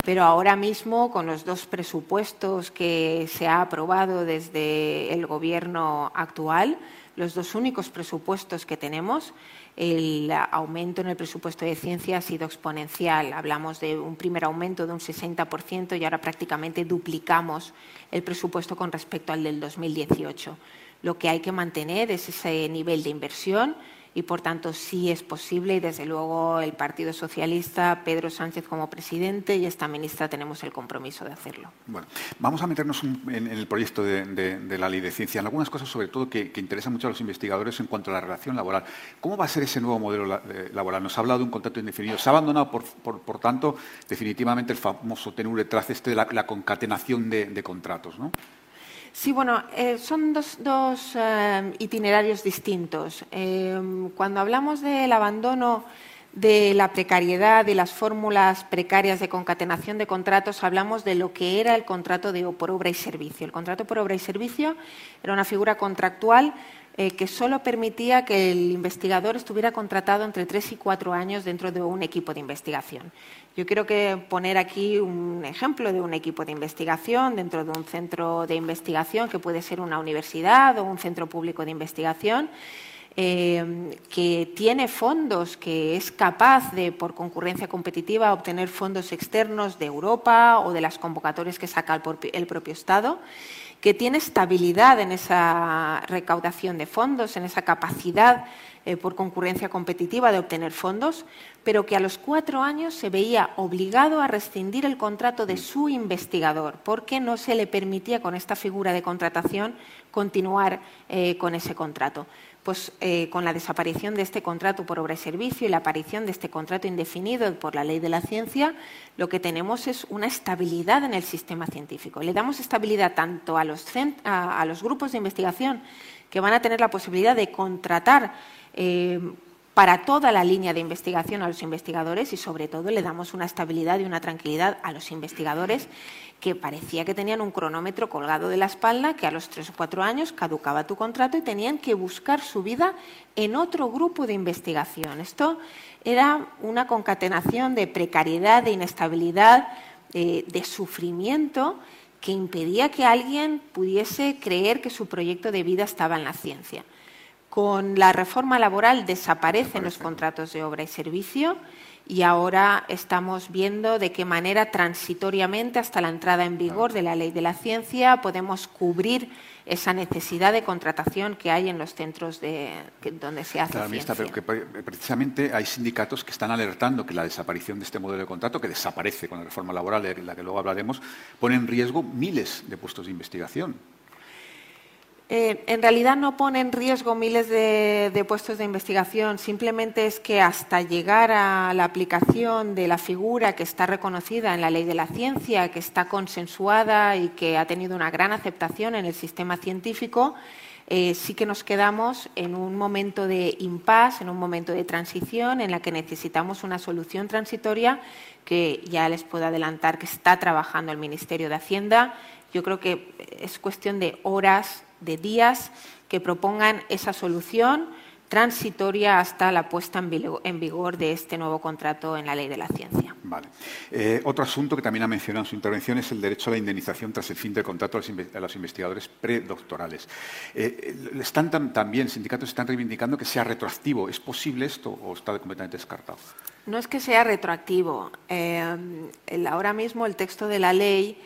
pero ahora mismo, con los dos presupuestos que se ha aprobado desde el Gobierno actual, los dos únicos presupuestos que tenemos, el aumento en el presupuesto de ciencia ha sido exponencial. Hablamos de un primer aumento de un 60% y ahora prácticamente duplicamos el presupuesto con respecto al del 2018. Lo que hay que mantener es ese nivel de inversión y, por tanto, sí es posible y, desde luego, el Partido Socialista, Pedro Sánchez como presidente y esta ministra tenemos el compromiso de hacerlo. Bueno, vamos a meternos en, el proyecto de, la ley de ciencia, en algunas cosas, sobre todo, que, interesan mucho a los investigadores en cuanto a la relación laboral. ¿Cómo va a ser ese nuevo modelo eh, laboral? Nos ha hablado de un contrato indefinido. Se ha abandonado, por, tanto, definitivamente el famoso tenure tras este de la, concatenación de, de contratos, ¿no? Sí, bueno, eh, son dos, eh, itinerarios distintos. Eh, cuando hablamos del abandono de la precariedad y las fórmulas precarias de concatenación de contratos, hablamos de lo que era el contrato de, por obra y servicio. El contrato por obra y servicio era una figura contractual que solo permitía que el investigador estuviera contratado entre tres y cuatro años dentro de un equipo de investigación. Yo quiero que poner aquí un ejemplo de un equipo de investigación dentro de un centro de investigación que puede ser una universidad o un centro público de investigación. Eh, que tiene fondos, que es capaz de, por concurrencia competitiva, obtener fondos externos de Europa o de las convocatorias que saca el propio Estado, que tiene estabilidad en esa recaudación de fondos, en esa capacidad eh, por concurrencia competitiva de obtener fondos, pero que a los cuatro años se veía obligado a rescindir el contrato de su investigador, porque no se le permitía con esta figura de contratación continuar eh, con ese contrato. Pues eh, con la desaparición de este contrato por obra y servicio y la aparición de este contrato indefinido por la ley de la ciencia, lo que tenemos es una estabilidad en el sistema científico. Le damos estabilidad tanto a los, grupos de investigación que van a tener la posibilidad de contratar eh, para toda la línea de investigación a los investigadores y sobre todo le damos una estabilidad y una tranquilidad a los investigadores que parecía que tenían un cronómetro colgado de la espalda, que a los tres o cuatro años caducaba tu contrato y tenían que buscar su vida en otro grupo de investigación. Esto era una concatenación de precariedad, de inestabilidad, de, de sufrimiento que impedía que alguien pudiese creer que su proyecto de vida estaba en la ciencia. Con la reforma laboral desaparecen los contratos de obra y servicio y ahora estamos viendo de qué manera transitoriamente hasta la entrada en vigor de la ley de la ciencia podemos cubrir esa necesidad de contratación que hay en los centros de, donde se hace claro, ciencia. pero que precisamente hay sindicatos que están alertando que la desaparición de este modelo de contrato, que desaparece con la reforma laboral, de la que luego hablaremos, pone en riesgo miles de puestos de investigación. Eh, en realidad no pone en riesgo miles de, puestos de investigación, simplemente es que hasta llegar a la aplicación de la figura que está reconocida en la ley de la ciencia, que está consensuada y que ha tenido una gran aceptación en el sistema científico, eh, sí que nos quedamos en un momento de impasse, en un momento de transición en la que necesitamos una solución transitoria que ya les puedo adelantar que está trabajando el Ministerio de Hacienda. Yo creo que es cuestión de horas de días que propongan esa solución transitoria hasta la puesta en vigor de este nuevo contrato en la ley de la ciencia. Vale. Eh, otro asunto que también ha mencionado en su intervención es el derecho a la indemnización tras el fin del contrato a los investigadores predoctorales. Eh, eh, están también, sindicatos están reivindicando que sea retroactivo. ¿Es posible esto o está completamente descartado? No es que sea retroactivo. ahora mismo el texto de la ley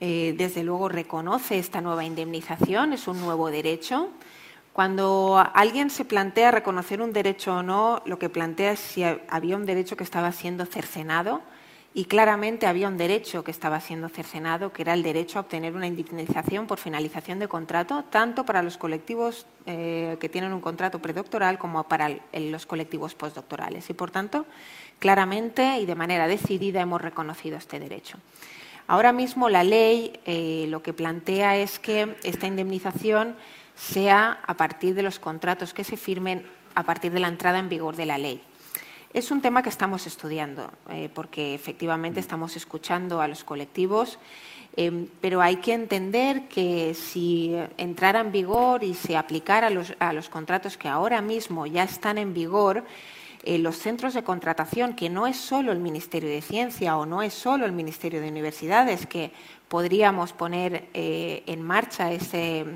eh, desde luego reconoce esta nueva indemnización, es un nuevo derecho. Cuando alguien se plantea reconocer un derecho o no, lo que plantea es si había un derecho que estaba siendo cercenado y claramente había un derecho que estaba siendo cercenado, que era el derecho a obtener una indemnización por finalización de contrato, tanto para los colectivos eh, que tienen un contrato predoctoral como para los colectivos postdoctorales. Y, por tanto, claramente y de manera decidida hemos reconocido este derecho. Ahora mismo la ley eh, lo que plantea es que esta indemnización sea a partir de los contratos que se firmen a partir de la entrada en vigor de la ley. Es un tema que estamos estudiando, eh, porque efectivamente estamos escuchando a los colectivos, eh, pero hay que entender que si entrara en vigor y se aplicara a los contratos que ahora mismo ya están en vigor, eh, los centros de contratación, que no es solo el Ministerio de Ciencia o no es solo el Ministerio de Universidades, que podríamos poner eh, en marcha ese,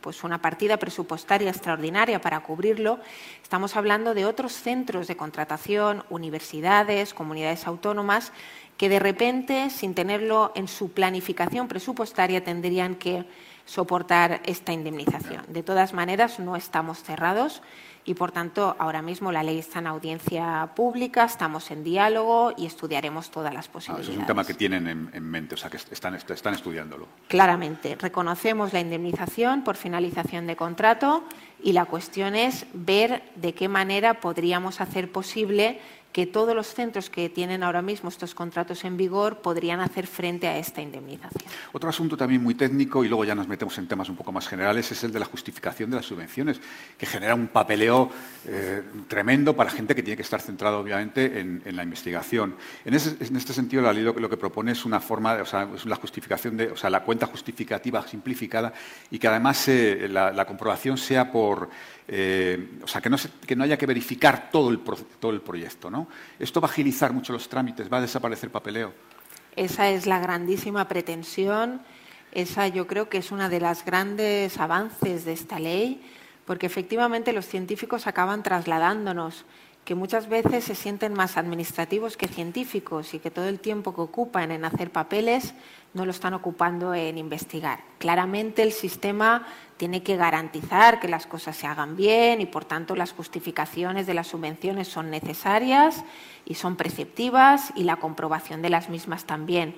pues una partida presupuestaria extraordinaria para cubrirlo, estamos hablando de otros centros de contratación, universidades, comunidades autónomas, que de repente, sin tenerlo en su planificación presupuestaria, tendrían que soportar esta indemnización. De todas maneras, no estamos cerrados y, por tanto, ahora mismo la ley está en audiencia pública, estamos en diálogo y estudiaremos todas las posibilidades. Ah, es un tema que tienen en, mente, o sea, que están, están estudiándolo. Claramente, reconocemos la indemnización por finalización de contrato y la cuestión es ver de qué manera podríamos hacer posible que todos los centros que tienen ahora mismo estos contratos en vigor podrían hacer frente a esta indemnización. Otro asunto también muy técnico, y luego ya nos metemos en temas un poco más generales, es el de la justificación de las subvenciones, que genera un papeleo eh, tremendo para gente que tiene que estar centrada, obviamente, en, la investigación. En, este sentido, la ley lo, que propone es una forma, o sea, la justificación de, o sea, la cuenta justificativa simplificada y que además eh, la comprobación sea por eh, o sea, que no, haya que verificar todo el, todo el proyecto. ¿no? Esto va a agilizar mucho los trámites, va a desaparecer papeleo. Esa es la grandísima pretensión, esa yo creo que es una de las grandes avances de esta ley, porque efectivamente los científicos acaban trasladándonos que muchas veces se sienten más administrativos que científicos y que todo el tiempo que ocupan en hacer papeles no lo están ocupando en investigar. Claramente el sistema tiene que garantizar que las cosas se hagan bien y, por tanto, las justificaciones de las subvenciones son necesarias y son preceptivas y la comprobación de las mismas también.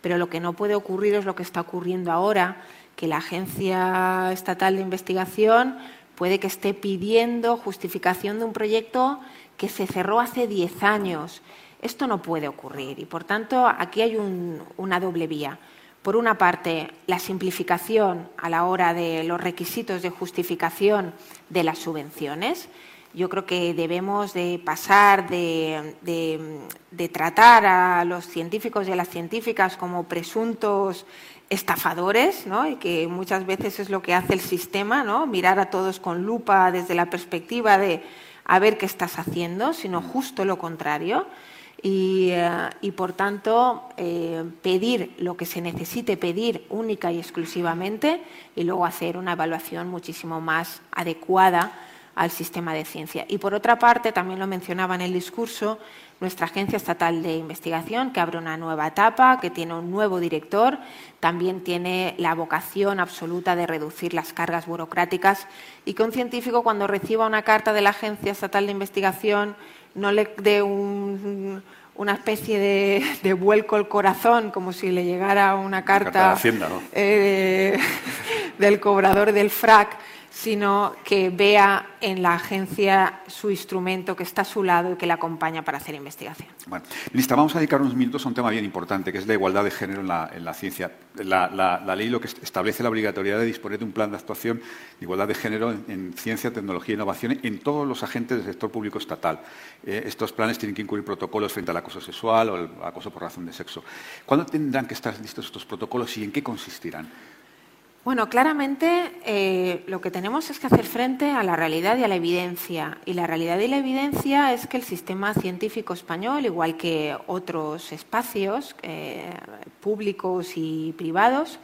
Pero lo que no puede ocurrir es lo que está ocurriendo ahora, que la Agencia Estatal de Investigación puede que esté pidiendo justificación de un proyecto que se cerró hace 10 años. Esto no puede ocurrir y, por tanto, aquí hay una doble vía. Por una parte, la simplificación a la hora de los requisitos de justificación de las subvenciones. Yo creo que debemos de pasar de, tratar a los científicos y a las científicas como presuntos estafadores, ¿no? y que muchas veces es lo que hace el sistema, ¿no? mirar a todos con lupa desde la perspectiva de a ver qué estás haciendo, sino justo lo contrario. Y, eh, por tanto eh, pedir lo que se necesite pedir única y exclusivamente y luego hacer una evaluación muchísimo más adecuada al sistema de ciencia. Y por otra parte, también lo mencionaba en el discurso, nuestra Agencia Estatal de Investigación, que abre una nueva etapa, que tiene un nuevo director, también tiene la vocación absoluta de reducir las cargas burocráticas. Y que un científico cuando reciba una carta de la Agencia Estatal de Investigación no le dé una especie de, vuelco al corazón, como si le llegara una carta, eh, del cobrador del FRAC, sino que vea en la agencia su instrumento que está a su lado y que le acompaña para hacer investigación. Bueno, ministra, vamos a dedicar unos minutos a un tema bien importante, que es la igualdad de género en la, ciencia. La, ley lo que establece la obligatoriedad de disponer de un plan de actuación de igualdad de género en, ciencia, tecnología e innovación en todos los agentes del sector público estatal. Eh, estos planes tienen que incluir protocolos frente al acoso sexual o el acoso por razón de sexo. ¿Cuándo tendrán que estar listos estos protocolos y en qué consistirán? Bueno, claramente eh, lo que tenemos es que hacer frente a la realidad y a la evidencia. Y la realidad y la evidencia es que el sistema científico español, igual que otros espacios eh, públicos y privados,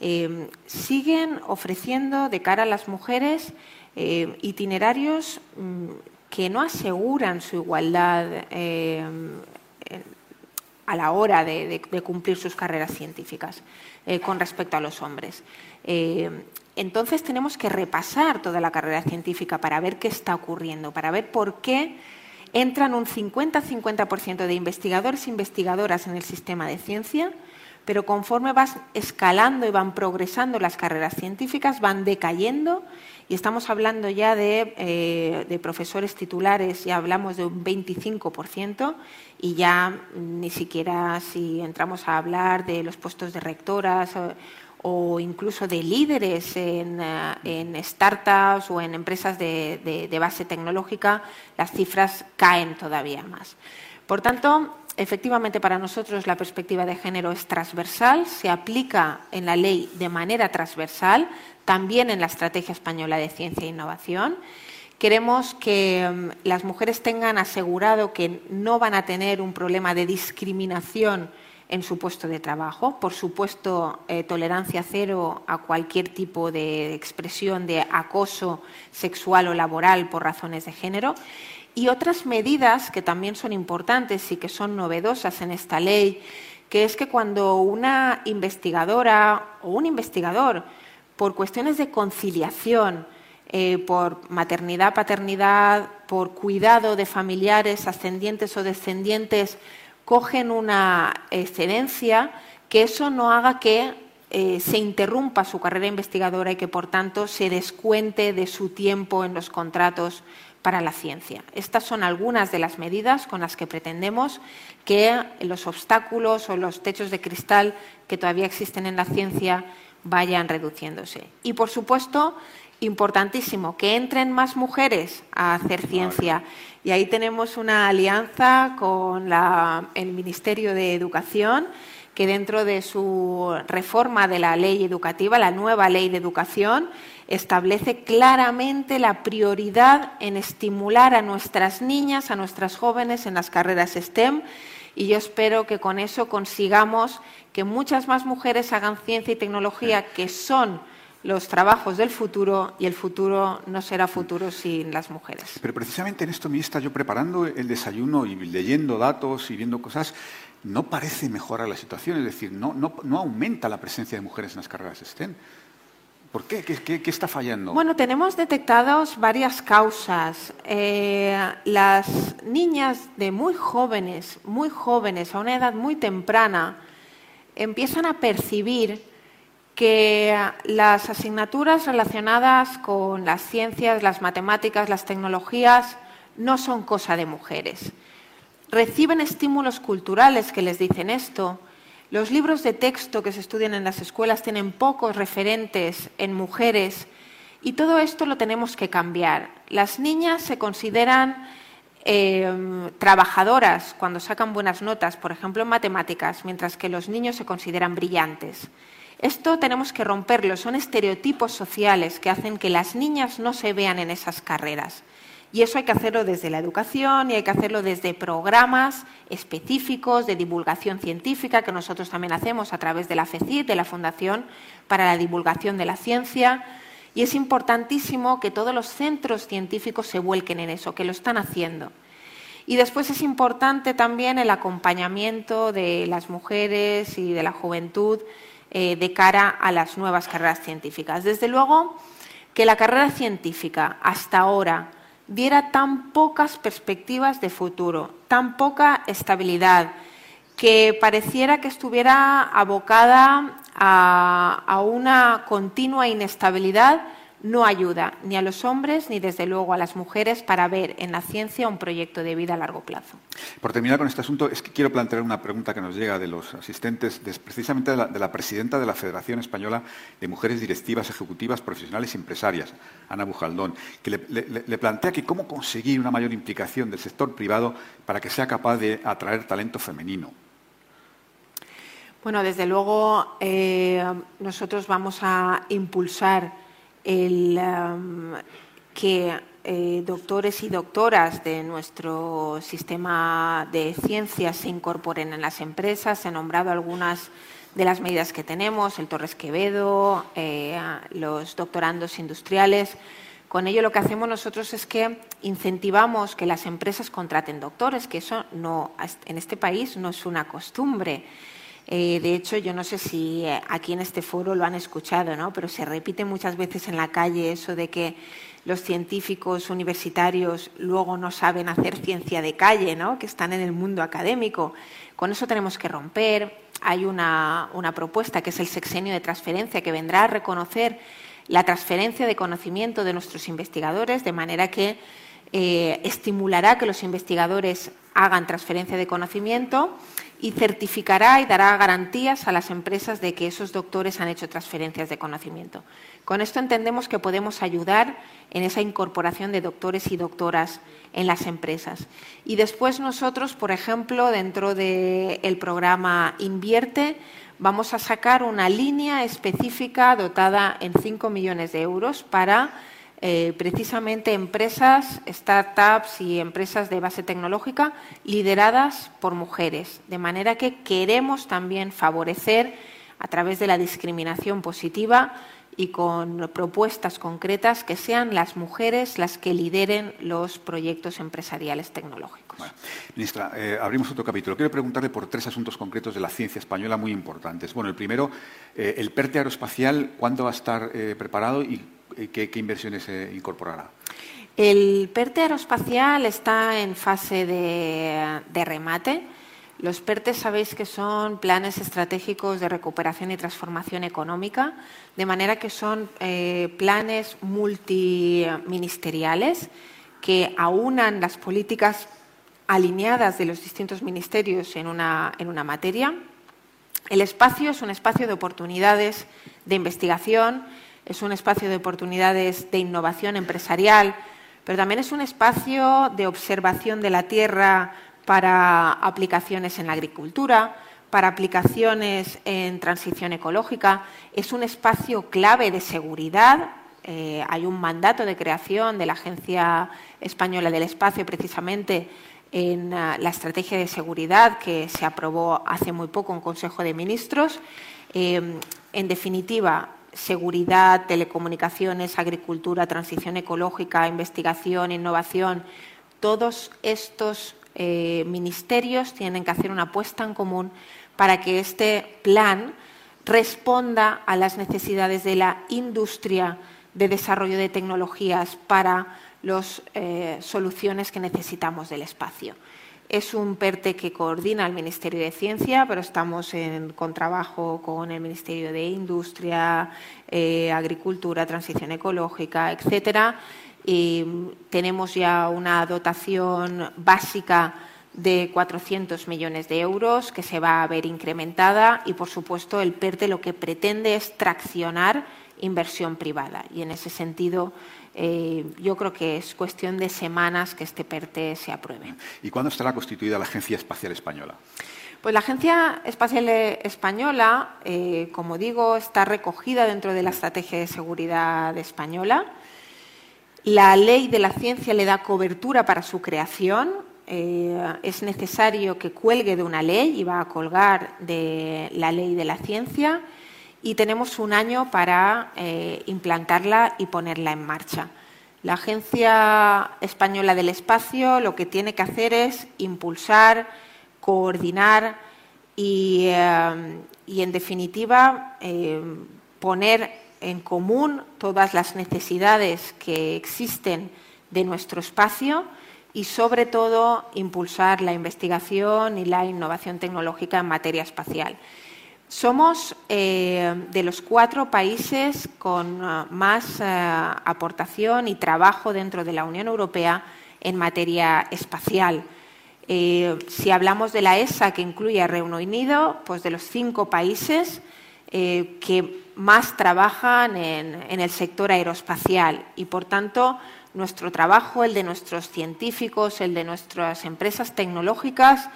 eh, siguen ofreciendo de cara a las mujeres itinerarios mm, que no aseguran su igualdad a la hora de, cumplir sus carreras científicas con respecto a los hombres. Eh, entonces tenemos que repasar toda la carrera científica para ver qué está ocurriendo, para ver por qué entran un 50-50% de investigadores e investigadoras en el sistema de ciencia, pero conforme vas escalando y van progresando las carreras científicas, van decayendo y estamos hablando ya de, eh, profesores titulares, ya hablamos de un 25% y ya ni siquiera si entramos a hablar de los puestos de rectoras incluso de líderes en, eh, startups o en empresas de, base tecnológica, las cifras caen todavía más. Por tanto, efectivamente para nosotros la perspectiva de género es transversal, se aplica en la ley de manera transversal, también en la Estrategia Española de Ciencia e Innovación. Queremos que mm, las mujeres tengan asegurado que no van a tener un problema de discriminación en su puesto de trabajo. Por supuesto, eh, tolerancia cero a cualquier tipo de expresión de acoso sexual o laboral por razones de género. Y otras medidas que también son importantes y que son novedosas en esta ley, que es que cuando una investigadora o un investigador, por cuestiones de conciliación, eh, por maternidad, paternidad, por cuidado de familiares ascendientes o descendientes, cogen una excedencia, que eso no haga que eh, se interrumpa su carrera investigadora y que, por tanto, se descuente de su tiempo en los contratos para la ciencia. Estas son algunas de las medidas con las que pretendemos que los obstáculos o los techos de cristal que todavía existen en la ciencia vayan reduciéndose. Y, por supuesto, importantísimo, que entren más mujeres a hacer ciencia. Y ahí tenemos una alianza con el Ministerio de Educación, que dentro de su reforma de la ley educativa, la nueva ley de educación, establece claramente la prioridad en estimular a nuestras niñas, a nuestras jóvenes en las carreras STEM. Y yo espero que con eso consigamos que muchas más mujeres hagan ciencia y tecnología, que son los trabajos del futuro y el futuro no será futuro sin las mujeres. Pero precisamente en esto, ministra, yo preparando el desayuno y leyendo datos y viendo cosas, no parece mejorar la situación, es decir, no, no, aumenta la presencia de mujeres en las carreras STEM. ¿Por qué? ¿Qué, está fallando? Bueno, tenemos detectados varias causas. Eh, las niñas de muy jóvenes, muy jóvenes, a una edad muy temprana, empiezan a percibir que las asignaturas relacionadas con las ciencias, las matemáticas, las tecnologías no son cosa de mujeres. Reciben estímulos culturales que les dicen esto. Los libros de texto que se estudian en las escuelas tienen pocos referentes en mujeres y todo esto lo tenemos que cambiar. Las niñas se consideran eh, trabajadoras cuando sacan buenas notas, por ejemplo en matemáticas, mientras que los niños se consideran brillantes. Esto tenemos que romperlo, son estereotipos sociales que hacen que las niñas no se vean en esas carreras. Y eso hay que hacerlo desde la educación y hay que hacerlo desde programas específicos de divulgación científica que nosotros también hacemos a través de la FECID, de la Fundación para la Divulgación de la Ciencia. Y es importantísimo que todos los centros científicos se vuelquen en eso, que lo están haciendo. Y después es importante también el acompañamiento de las mujeres y de la juventud eh, de cara a las nuevas carreras científicas. Desde luego que la carrera científica hasta ahora diera tan pocas perspectivas de futuro, tan poca estabilidad, que pareciera que estuviera abocada a una continua inestabilidad, no ayuda ni a los hombres ni desde luego a las mujeres para ver en la ciencia un proyecto de vida a largo plazo. Por terminar con este asunto, es que quiero plantear una pregunta que nos llega de los asistentes, precisamente de la, presidenta de la Federación Española de Mujeres Directivas, Ejecutivas, Profesionales y Empresarias, Ana Bujaldón, que le, plantea que cómo conseguir una mayor implicación del sector privado para que sea capaz de atraer talento femenino. Bueno, desde luego eh, nosotros vamos a impulsar el, que eh, doctores y doctoras de nuestro sistema de ciencias se incorporen en las empresas. Se han nombrado algunas de las medidas que tenemos, el Torres Quevedo, eh, los doctorandos industriales. Con ello lo que hacemos nosotros es que incentivamos que las empresas contraten doctores, que eso no, en este país no es una costumbre. Eh, de hecho, yo no sé si eh, aquí en este foro lo han escuchado, ¿no? pero se repite muchas veces en la calle eso de que los científicos universitarios luego no saben hacer ciencia de calle, ¿no? que están en el mundo académico. Con eso tenemos que romper. Hay una, propuesta que es el sexenio de transferencia que vendrá a reconocer la transferencia de conocimiento de nuestros investigadores de manera que eh, estimulará que los investigadores hagan transferencia de conocimiento y certificará y dará garantías a las empresas de que esos doctores han hecho transferencias de conocimiento. Con esto entendemos que podemos ayudar en esa incorporación de doctores y doctoras en las empresas. Y después nosotros, por ejemplo, dentro del programa Invierte, vamos a sacar una línea específica dotada en 5 millones de euros para eh, precisamente empresas, startups y empresas de base tecnológica lideradas por mujeres. De manera que queremos también favorecer a través de la discriminación positiva y con propuestas concretas que sean las mujeres las que lideren los proyectos empresariales tecnológicos. ministra, eh, abrimos otro capítulo. Quiero preguntarle por tres asuntos concretos de la ciencia española muy importantes. Bueno, el primero, eh, el PERTE aeroespacial, ¿cuándo va a estar preparado y ¿Qué, inversiones se incorporará? El PERTE aeroespacial está en fase de, remate. Los PERTE sabéis que son planes estratégicos de recuperación y transformación económica, de manera que son eh, planes multiministeriales que aunan las políticas alineadas de los distintos ministerios en una, en una materia. El espacio es un espacio de oportunidades de investigación es un espacio de oportunidades de innovación empresarial, pero también es un espacio de observación de la tierra para aplicaciones en la agricultura, para aplicaciones en transición ecológica. Es un espacio clave de seguridad. Eh, hay un mandato de creación de la Agencia Española del Espacio precisamente en ah, la estrategia de seguridad que se aprobó hace muy poco en Consejo de Ministros. Eh, en definitiva, seguridad, telecomunicaciones, agricultura, transición ecológica, investigación, innovación, todos estos eh, ministerios tienen que hacer una apuesta en común para que este plan responda a las necesidades de la industria de desarrollo de tecnologías para las eh, soluciones que necesitamos del espacio. Es un PERTE que coordina el Ministerio de Ciencia, pero estamos en contrabajo con el Ministerio de Industria, eh, Agricultura, Transición Ecológica, etcétera. Y tenemos ya una dotación básica de 400 millones de euros que se va a ver incrementada y, por supuesto, el PERTE lo que pretende es traccionar inversión privada. Y en ese sentido, eh, yo creo que es cuestión de semanas que este PERTE se apruebe. ¿Y cuándo estará constituida la Agencia Espacial Española? Pues la Agencia Espacial Española, eh, como digo, está recogida dentro de la Estrategia de Seguridad Española. La ley de la ciencia le da cobertura para su creación. Eh, es necesario que cuelgue de una ley y va a colgar de la ley de la ciencia y tenemos un año para eh, implantarla y ponerla en marcha. La Agencia Española del Espacio lo que tiene que hacer es impulsar, coordinar y, eh, en definitiva, eh, poner en común todas las necesidades que existen de nuestro espacio y, sobre todo, impulsar la investigación y la innovación tecnológica en materia espacial. Somos eh, de los cuatro países con eh, más eh, aportación y trabajo dentro de la Unión Europea en materia espacial. si hablamos de la ESA, que incluye a Reino Unido, pues de los cinco países que más trabajan en, en el sector aeroespacial y, por tanto, nuestro trabajo, el de nuestros científicos, el de nuestras empresas tecnológicas,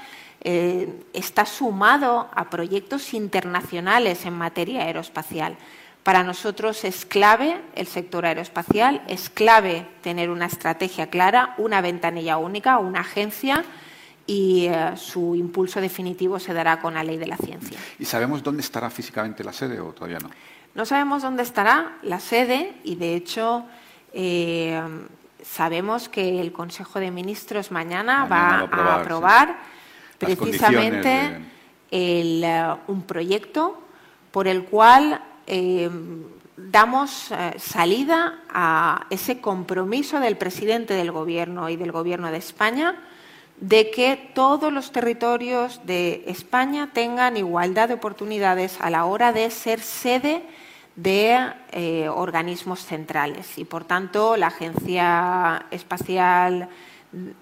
eh, está sumado a proyectos internacionales en materia aeroespacial. Para nosotros es clave el sector aeroespacial, es clave tener una estrategia clara, una ventanilla única, una agencia y eh, su impulso definitivo se dará con la ley de la ciencia. ¿Y sabemos dónde estará físicamente la sede o todavía no? No sabemos dónde estará la sede y, de hecho, eh, sabemos que el Consejo de Ministros mañana, va, a aprobar precisamente eh, un proyecto por el cual eh, damos eh, salida a ese compromiso del presidente del Gobierno y del Gobierno de España de que todos los territorios de España tengan igualdad de oportunidades a la hora de ser sede de organismos centrales. Y, por tanto, la Agencia Espacial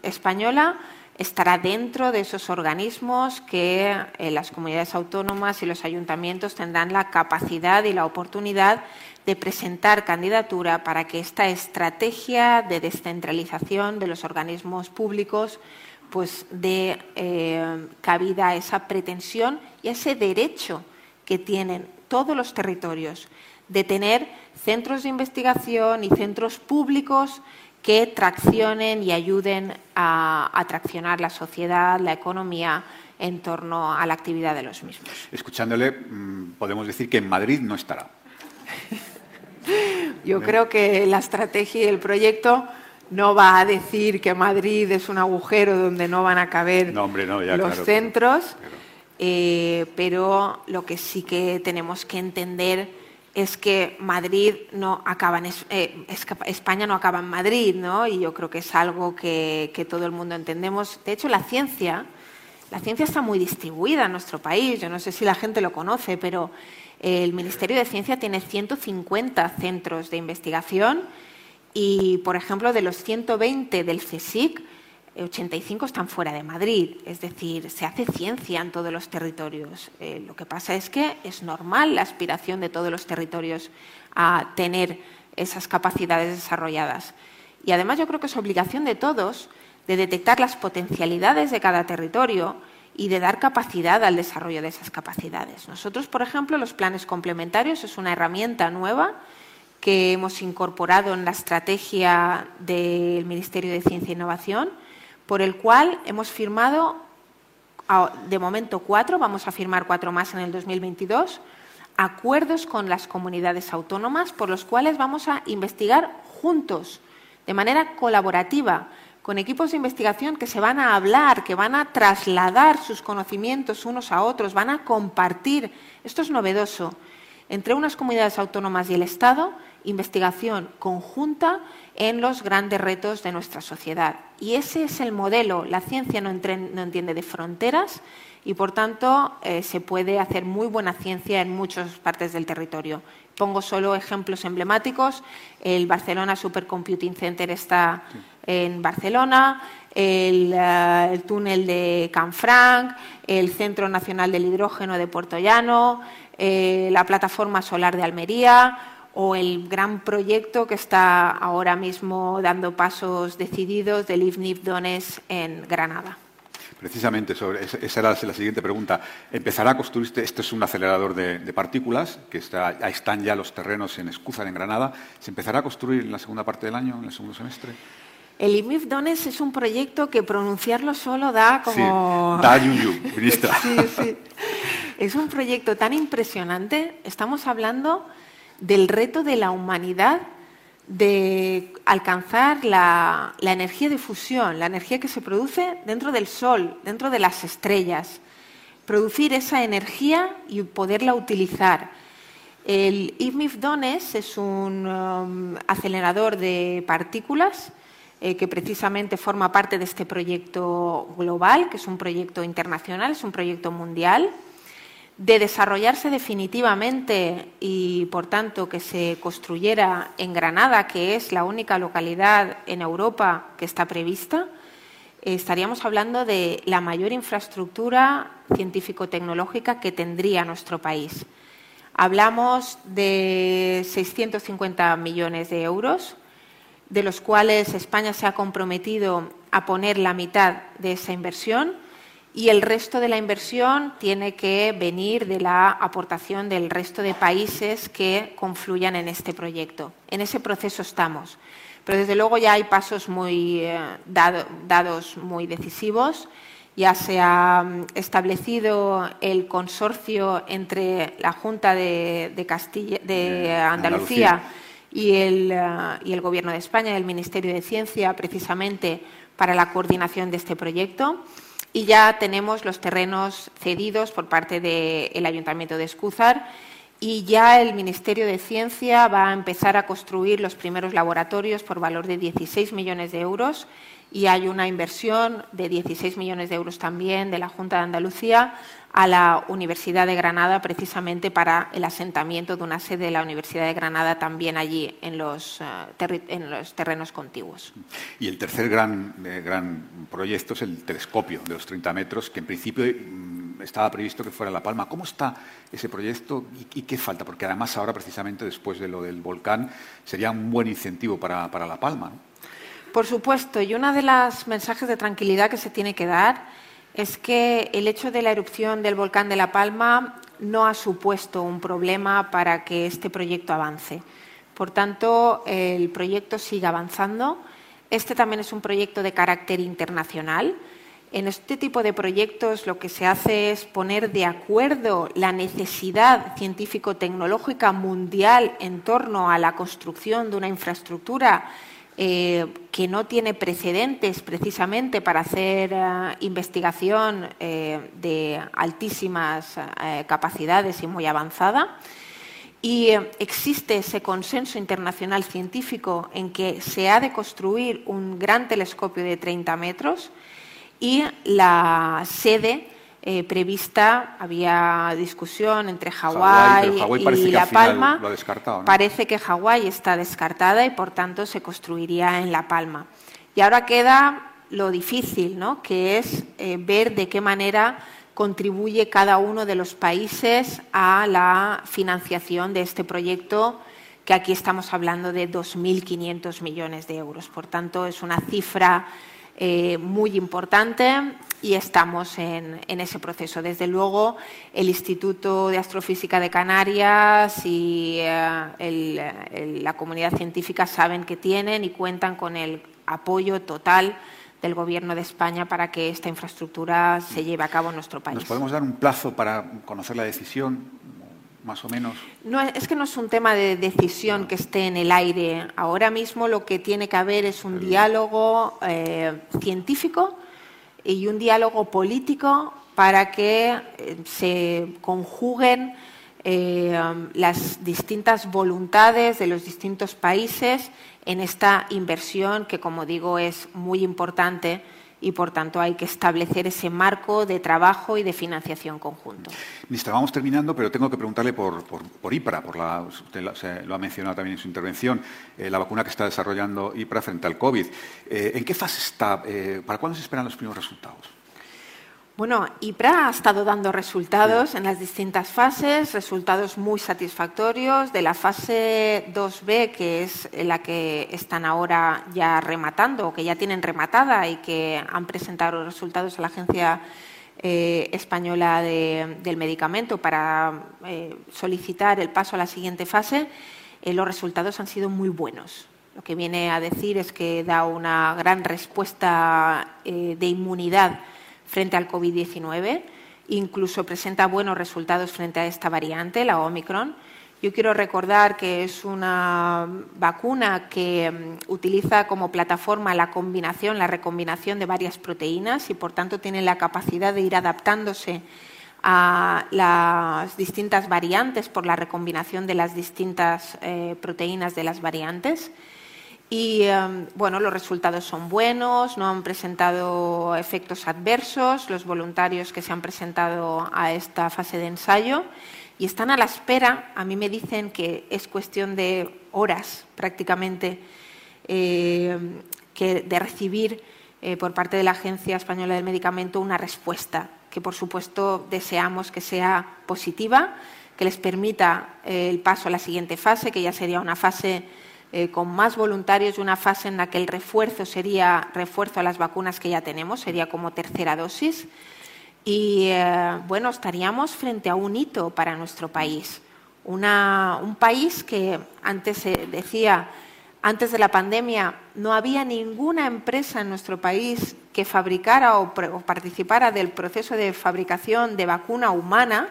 Española estará dentro de esos organismos que eh, las comunidades autónomas y los ayuntamientos tendrán la capacidad y la oportunidad de presentar candidatura para que esta estrategia de descentralización de los organismos públicos pues dé eh, cabida a esa pretensión y a ese derecho que tienen todos los territorios de tener centros de investigación y centros públicos que traccionen y ayuden a, traccionar la sociedad, la economía en torno a la actividad de los mismos. Escuchándole, mm, podemos decir que en Madrid no estará. Yo creo que la estrategia y el proyecto no va a decir que Madrid es un agujero donde no van a caber los centros, eh, pero lo que sí que tenemos que entender es que Madrid no acaba en eh, España no acaba en Madrid, ¿no? Y yo creo que es algo que, todo el mundo entendemos. De hecho, la ciencia, la ciencia está muy distribuida en nuestro país. Yo no sé si la gente lo conoce, pero el Ministerio de Ciencia tiene 150 centros de investigación y, por ejemplo, de los 120 del CSIC, 85 están fuera de Madrid, es decir, se hace ciencia en todos los territorios. Eh, lo que pasa es que es normal la aspiración de todos los territorios a tener esas capacidades desarrolladas. Y además yo creo que es obligación de todos de detectar las potencialidades de cada territorio y de dar capacidad al desarrollo de esas capacidades. Nosotros, por ejemplo, los planes complementarios es una herramienta nueva que hemos incorporado en la estrategia del Ministerio de Ciencia e Innovación por el cual hemos firmado, de momento cuatro, vamos a firmar cuatro más en el 2022, acuerdos con las comunidades autónomas por los cuales vamos a investigar juntos, de manera colaborativa, con equipos de investigación que se van a hablar, que van a trasladar sus conocimientos unos a otros, van a compartir. Esto es novedoso. Entre unas comunidades autónomas y el Estado, investigación conjunta en los grandes retos de nuestra sociedad. Y ese es el modelo. La ciencia no, entiende de fronteras y, por tanto, eh, se puede hacer muy buena ciencia en muchas partes del territorio. Pongo solo ejemplos emblemáticos. El Barcelona Supercomputing Center está en Barcelona, el, eh, túnel de Canfranc, el Centro Nacional del Hidrógeno de Puerto Llano, eh, la plataforma solar de Almería o el gran proyecto que está ahora mismo dando pasos decididos del IFNIF Dones en Granada. Precisamente, sobre, esa era la siguiente pregunta. ¿Empezará a construirse, este es un acelerador de, partículas, que está, ahí están ya los terrenos en Escúzar, en Granada, ¿se empezará a construir en la segunda parte del año, en el segundo semestre? El IMIF Dones es un proyecto que pronunciarlo solo da como... Sí, da yuyu, ministra. sí, sí. es un proyecto tan impresionante. Estamos hablando del reto de la humanidad de alcanzar la, energía de fusión, la energía que se produce dentro del Sol, dentro de las estrellas. Producir esa energía y poderla utilizar. El IFMIF DONES es un um, acelerador de partículas eh, que precisamente forma parte de este proyecto global, que es un proyecto internacional, es un proyecto mundial de desarrollarse definitivamente y, por tanto, que se construyera en Granada, que es la única localidad en Europa que está prevista, estaríamos hablando de la mayor infraestructura científico-tecnológica que tendría nuestro país. Hablamos de 650 millones de euros, de los cuales España se ha comprometido a poner la mitad de esa inversión y el resto de la inversión tiene que venir de la aportación del resto de países que confluyan en este proyecto. En ese proceso estamos. Pero desde luego ya hay pasos muy eh, dados muy decisivos. Ya se ha mm, establecido el consorcio entre la Junta de, Castilla, de Andalucía, Y, el, eh, y el Gobierno de España, y el Ministerio de Ciencia, precisamente para la coordinación de este proyecto y ya tenemos los terrenos cedidos por parte del Ayuntamiento de Escúzar y ya el Ministerio de Ciencia va a empezar a construir los primeros laboratorios por valor de 16 millones de euros y hay una inversión de 16 millones de euros también de la Junta de Andalucía a la Universidad de Granada precisamente para el asentamiento de una sede de la Universidad de Granada también allí en los, eh, en los terrenos contiguos. Y el tercer gran, eh, gran proyecto es el telescopio de los 30 metros, que en principio mm, estaba previsto que fuera La Palma. ¿Cómo está ese proyecto y, qué falta? Porque además ahora, precisamente después de lo del volcán, sería un buen incentivo para, para La Palma. Por supuesto, y uno de los mensajes de tranquilidad que se tiene que dar es que el hecho de la erupción del volcán de La Palma no ha supuesto un problema para que este proyecto avance. Por tanto, el proyecto sigue avanzando. Este también es un proyecto de carácter internacional. En este tipo de proyectos lo que se hace es poner de acuerdo la necesidad científico-tecnológica mundial en torno a la construcción de una infraestructura eh, que no tiene precedentes precisamente para hacer eh, investigación eh, de altísimas capacidades y muy avanzada. Y existe ese consenso internacional científico en que se ha de construir un gran telescopio de 30 metros y la sede eh, prevista, había discusión entre Hawái y La Palma. Parece que Hawái está descartada y por tanto se construiría en La Palma. Y ahora queda lo difícil, ¿no? que es eh, ver de qué manera contribuye cada uno de los países a la financiación de este proyecto, que aquí estamos hablando de 2.500 millones de euros. Por tanto, es una cifra eh, muy importante y estamos en, ese proceso. Desde luego, el Instituto de Astrofísica de Canarias y eh, la comunidad científica saben que tienen y cuentan con el apoyo total del Gobierno de España para que esta infraestructura se lleve a cabo en nuestro país. ¿Nos podemos dar un plazo para conocer la decisión? Más o menos? No, es que no es un tema de decisión que esté en el aire. Ahora mismo lo que tiene que haber es un diálogo eh, científico y un diálogo político para que eh, se conjuguen eh, las distintas voluntades de los distintos países en esta inversión que, como digo, es muy importante y, por tanto, hay que establecer ese marco de trabajo y de financiación conjunto. Ministra, vamos terminando, pero tengo que preguntarle por, IPRA, por la, usted lo ha mencionado también en su intervención, eh, la vacuna que está desarrollando IPRA frente al COVID. Eh, ¿En qué fase está? Eh, ¿Para cuándo se esperan los primeros resultados? Bueno, IPRA ha estado dando resultados en las distintas fases, resultados muy satisfactorios. De la fase 2B, que es la que están ahora ya rematando, que ya tienen rematada y que han presentado los resultados a la Agencia eh, Española del Medicamento para eh, solicitar el paso a la siguiente fase, eh, los resultados han sido muy buenos. Lo que viene a decir es que da una gran respuesta de inmunidad frente al COVID-19 incluso presenta buenos resultados frente a esta variante, la Omicron. Yo quiero recordar que es una vacuna que mm, utiliza como plataforma la combinación, la recombinación de varias proteínas y por tanto tiene la capacidad de ir adaptándose a las distintas variantes por la recombinación de las distintas eh, proteínas de las variantes. Y em, bueno, los resultados son buenos, no han presentado efectos adversos los voluntarios que se han presentado a esta fase de ensayo y están a la espera. A mí me dicen que es cuestión de horas prácticamente que de recibir eh, por parte de la Agencia Española del Medicamento una respuesta que, por supuesto, deseamos que sea positiva, que les permita eh, el paso a la siguiente fase, que ya sería una fase con más voluntarios y una fase en la que el refuerzo sería refuerzo a las vacunas que ya tenemos, sería como tercera dosis. Y eh, bueno, estaríamos frente a un hito para nuestro país. un país que antes se decía, antes de la pandemia, no había ninguna empresa en nuestro país que fabricara o, participara del proceso de fabricación de vacuna humana.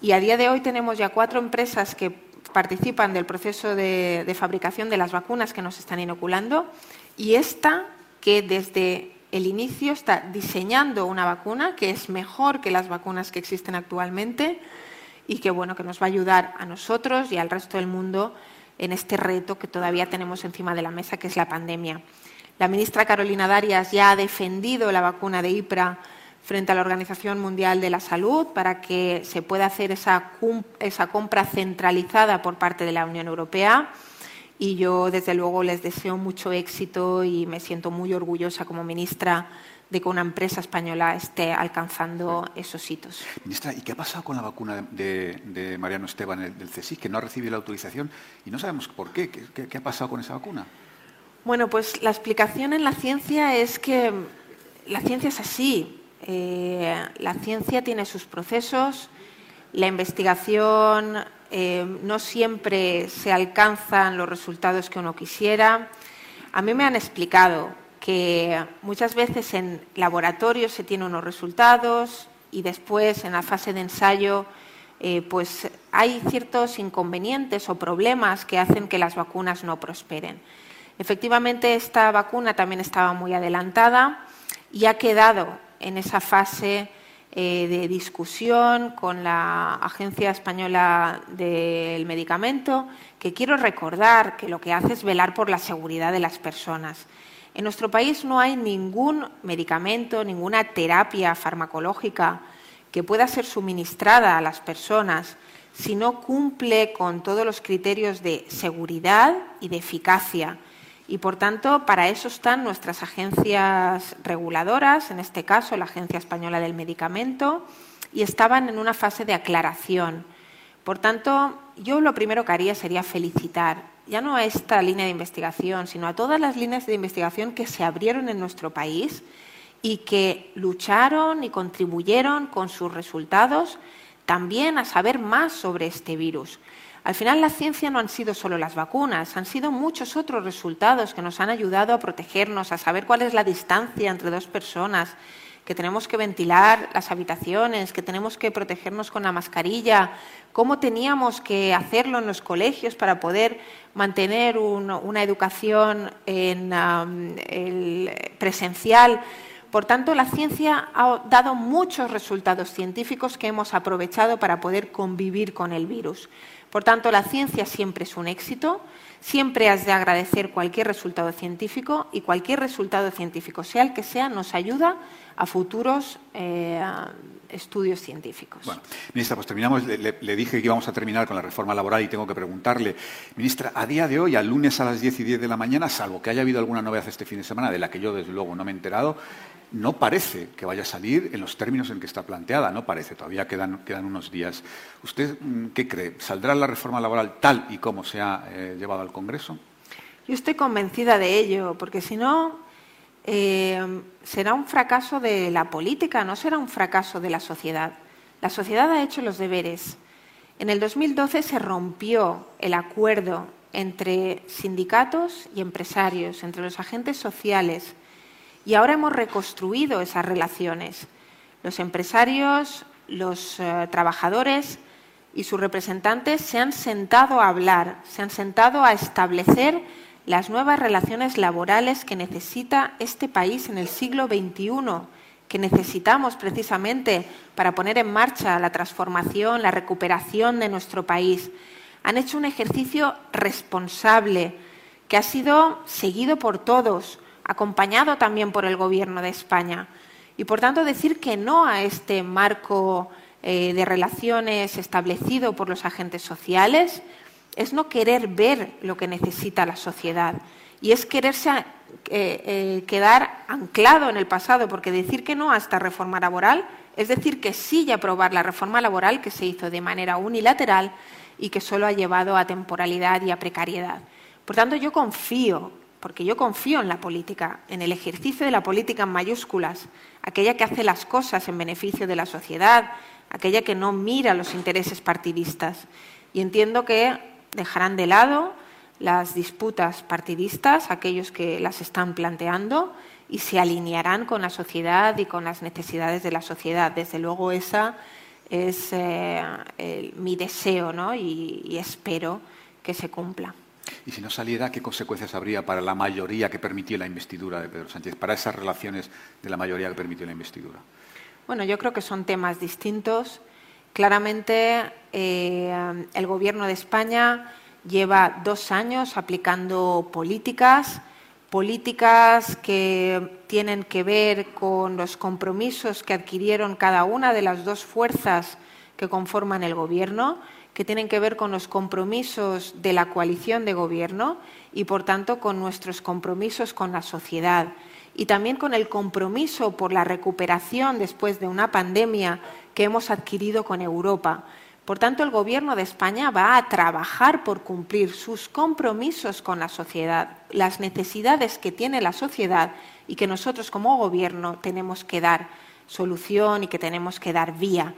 Y a día de hoy tenemos ya cuatro empresas que participan del proceso de fabricación de las vacunas que nos están inoculando. Y esta, que desde el inicio está diseñando una vacuna que es mejor que las vacunas que existen actualmente y que bueno que nos va a ayudar a nosotros y al resto del mundo en este reto que todavía tenemos encima de la mesa, que es la pandemia. La ministra Carolina Darias ya ha defendido la vacuna de IPRA frente a la Organización Mundial de la Salud para que se pueda hacer esa, esa compra centralizada por parte de la Unión Europea y yo desde luego les deseo mucho éxito y me siento muy orgullosa como ministra de que una empresa española esté alcanzando esos hitos. Ministra, ¿y qué ha pasado con la vacuna de, Mariano Esteban del CSIC, que no ha recibido la autorización y no sabemos por qué? ¿Qué, ha pasado con esa vacuna? Bueno, pues la explicación en la ciencia es que la ciencia es así. Eh, la ciencia tiene sus procesos, la investigación eh, no siempre se alcanzan los resultados que uno quisiera. A mí me han explicado que muchas veces en laboratorio se tienen unos resultados y después en la fase de ensayo eh, pues hay ciertos inconvenientes o problemas que hacen que las vacunas no prosperen. Efectivamente, esta vacuna también estaba muy adelantada y ha quedado en esa fase eh, de discusión con la Agencia Española del Medicamento, que quiero recordar que lo que hace es velar por la seguridad de las personas. En nuestro país no hay ningún medicamento, ninguna terapia farmacológica que pueda ser suministrada a las personas si no cumple con todos los criterios de seguridad y de eficacia y, por tanto, para eso están nuestras agencias reguladoras, en este caso la Agencia Española del Medicamento, y estaban en una fase de aclaración. Por tanto, yo lo primero que haría sería felicitar, ya no a esta línea de investigación, sino a todas las líneas de investigación que se abrieron en nuestro país y que lucharon y contribuyeron con sus resultados también a saber más sobre este virus. Al final la ciencia no han sido solo las vacunas, han sido muchos otros resultados que nos han ayudado a protegernos, a saber cuál es la distancia entre dos personas, que tenemos que ventilar las habitaciones, que tenemos que protegernos con la mascarilla, cómo teníamos que hacerlo en los colegios para poder mantener una educación en, presencial. Por tanto, la ciencia ha dado muchos resultados científicos que hemos aprovechado para poder convivir con el virus. Por tanto, la ciencia siempre es un éxito, siempre has de agradecer cualquier resultado científico y cualquier resultado científico, sea el que sea, nos ayuda a futuros eh, estudios científicos. Bueno, ministra, pues terminamos. Le, dije que íbamos a terminar con la reforma laboral y tengo que preguntarle, ministra, a día de hoy, al lunes a las 10 y 10 de la mañana, salvo que haya habido alguna novedad este fin de semana, de la que yo desde luego no me he enterado, no parece que vaya a salir en los términos en que está planteada, no parece, todavía quedan, unos días. ¿Usted mm, qué cree? ¿Saldrá la reforma laboral tal y como se ha eh, llevado al Congreso? Yo estoy convencida de ello, porque si no, eh, será un fracaso de la política, no será un fracaso de la sociedad. La sociedad ha hecho los deberes. En el 2012 se rompió el acuerdo entre sindicatos y empresarios, entre los agentes sociales, y ahora hemos reconstruido esas relaciones. los empresarios, los eh, trabajadores y sus representantes se han sentado a hablar, se han sentado a establecer las nuevas relaciones laborales que necesita este país en el siglo XXI, que necesitamos precisamente para poner en marcha la transformación, la recuperación de nuestro país. Han hecho un ejercicio responsable que ha sido seguido por todos, acompañado también por el Gobierno de España. Y, por tanto, decir que no a este marco eh, de relaciones establecido por los agentes sociales es no querer ver lo que necesita la sociedad y es quererse eh, eh, quedar anclado en el pasado, porque decir que no a esta reforma laboral es decir que sí y aprobar la reforma laboral que se hizo de manera unilateral y que solo ha llevado a temporalidad y a precariedad. Por tanto, yo confío, porque yo confío en la política, en el ejercicio de la política en mayúsculas, aquella que hace las cosas en beneficio de la sociedad, aquella que no mira los intereses partidistas. Y entiendo que dejarán de lado las disputas partidistas, aquellos que las están planteando, y se alinearán con la sociedad y con las necesidades de la sociedad. Desde luego, esa es eh, mi deseo ¿no? y, espero que se cumpla. Y si no saliera, ¿qué consecuencias habría para la mayoría que permitió la investidura de Pedro Sánchez, para esas relaciones de la mayoría que permitió la investidura? Bueno, yo creo que son temas distintos. Claramente, eh, el Gobierno de España lleva dos años aplicando políticas, políticas que tienen que ver con los compromisos que adquirieron cada una de las dos fuerzas que conforman el Gobierno, que tienen que ver con los compromisos de la coalición de Gobierno y, por tanto, con nuestros compromisos con la sociedad y también con el compromiso por la recuperación después de una pandemia que hemos adquirido con Europa. Por tanto, el Gobierno de España va a trabajar por cumplir sus compromisos con la sociedad, las necesidades que tiene la sociedad y que nosotros como Gobierno tenemos que dar solución y que tenemos que dar vía.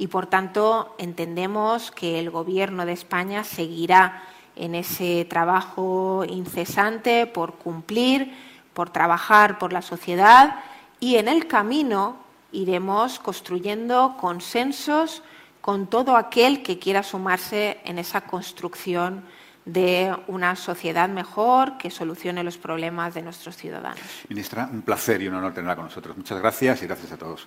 Y, por tanto, entendemos que el Gobierno de España seguirá en ese trabajo incesante por cumplir, por trabajar por la sociedad y en el camino iremos construyendo consensos con todo aquel que quiera sumarse en esa construcción de una sociedad mejor que solucione los problemas de nuestros ciudadanos. Ministra, un placer y un honor tenerla con nosotros. Muchas gracias y gracias a todos.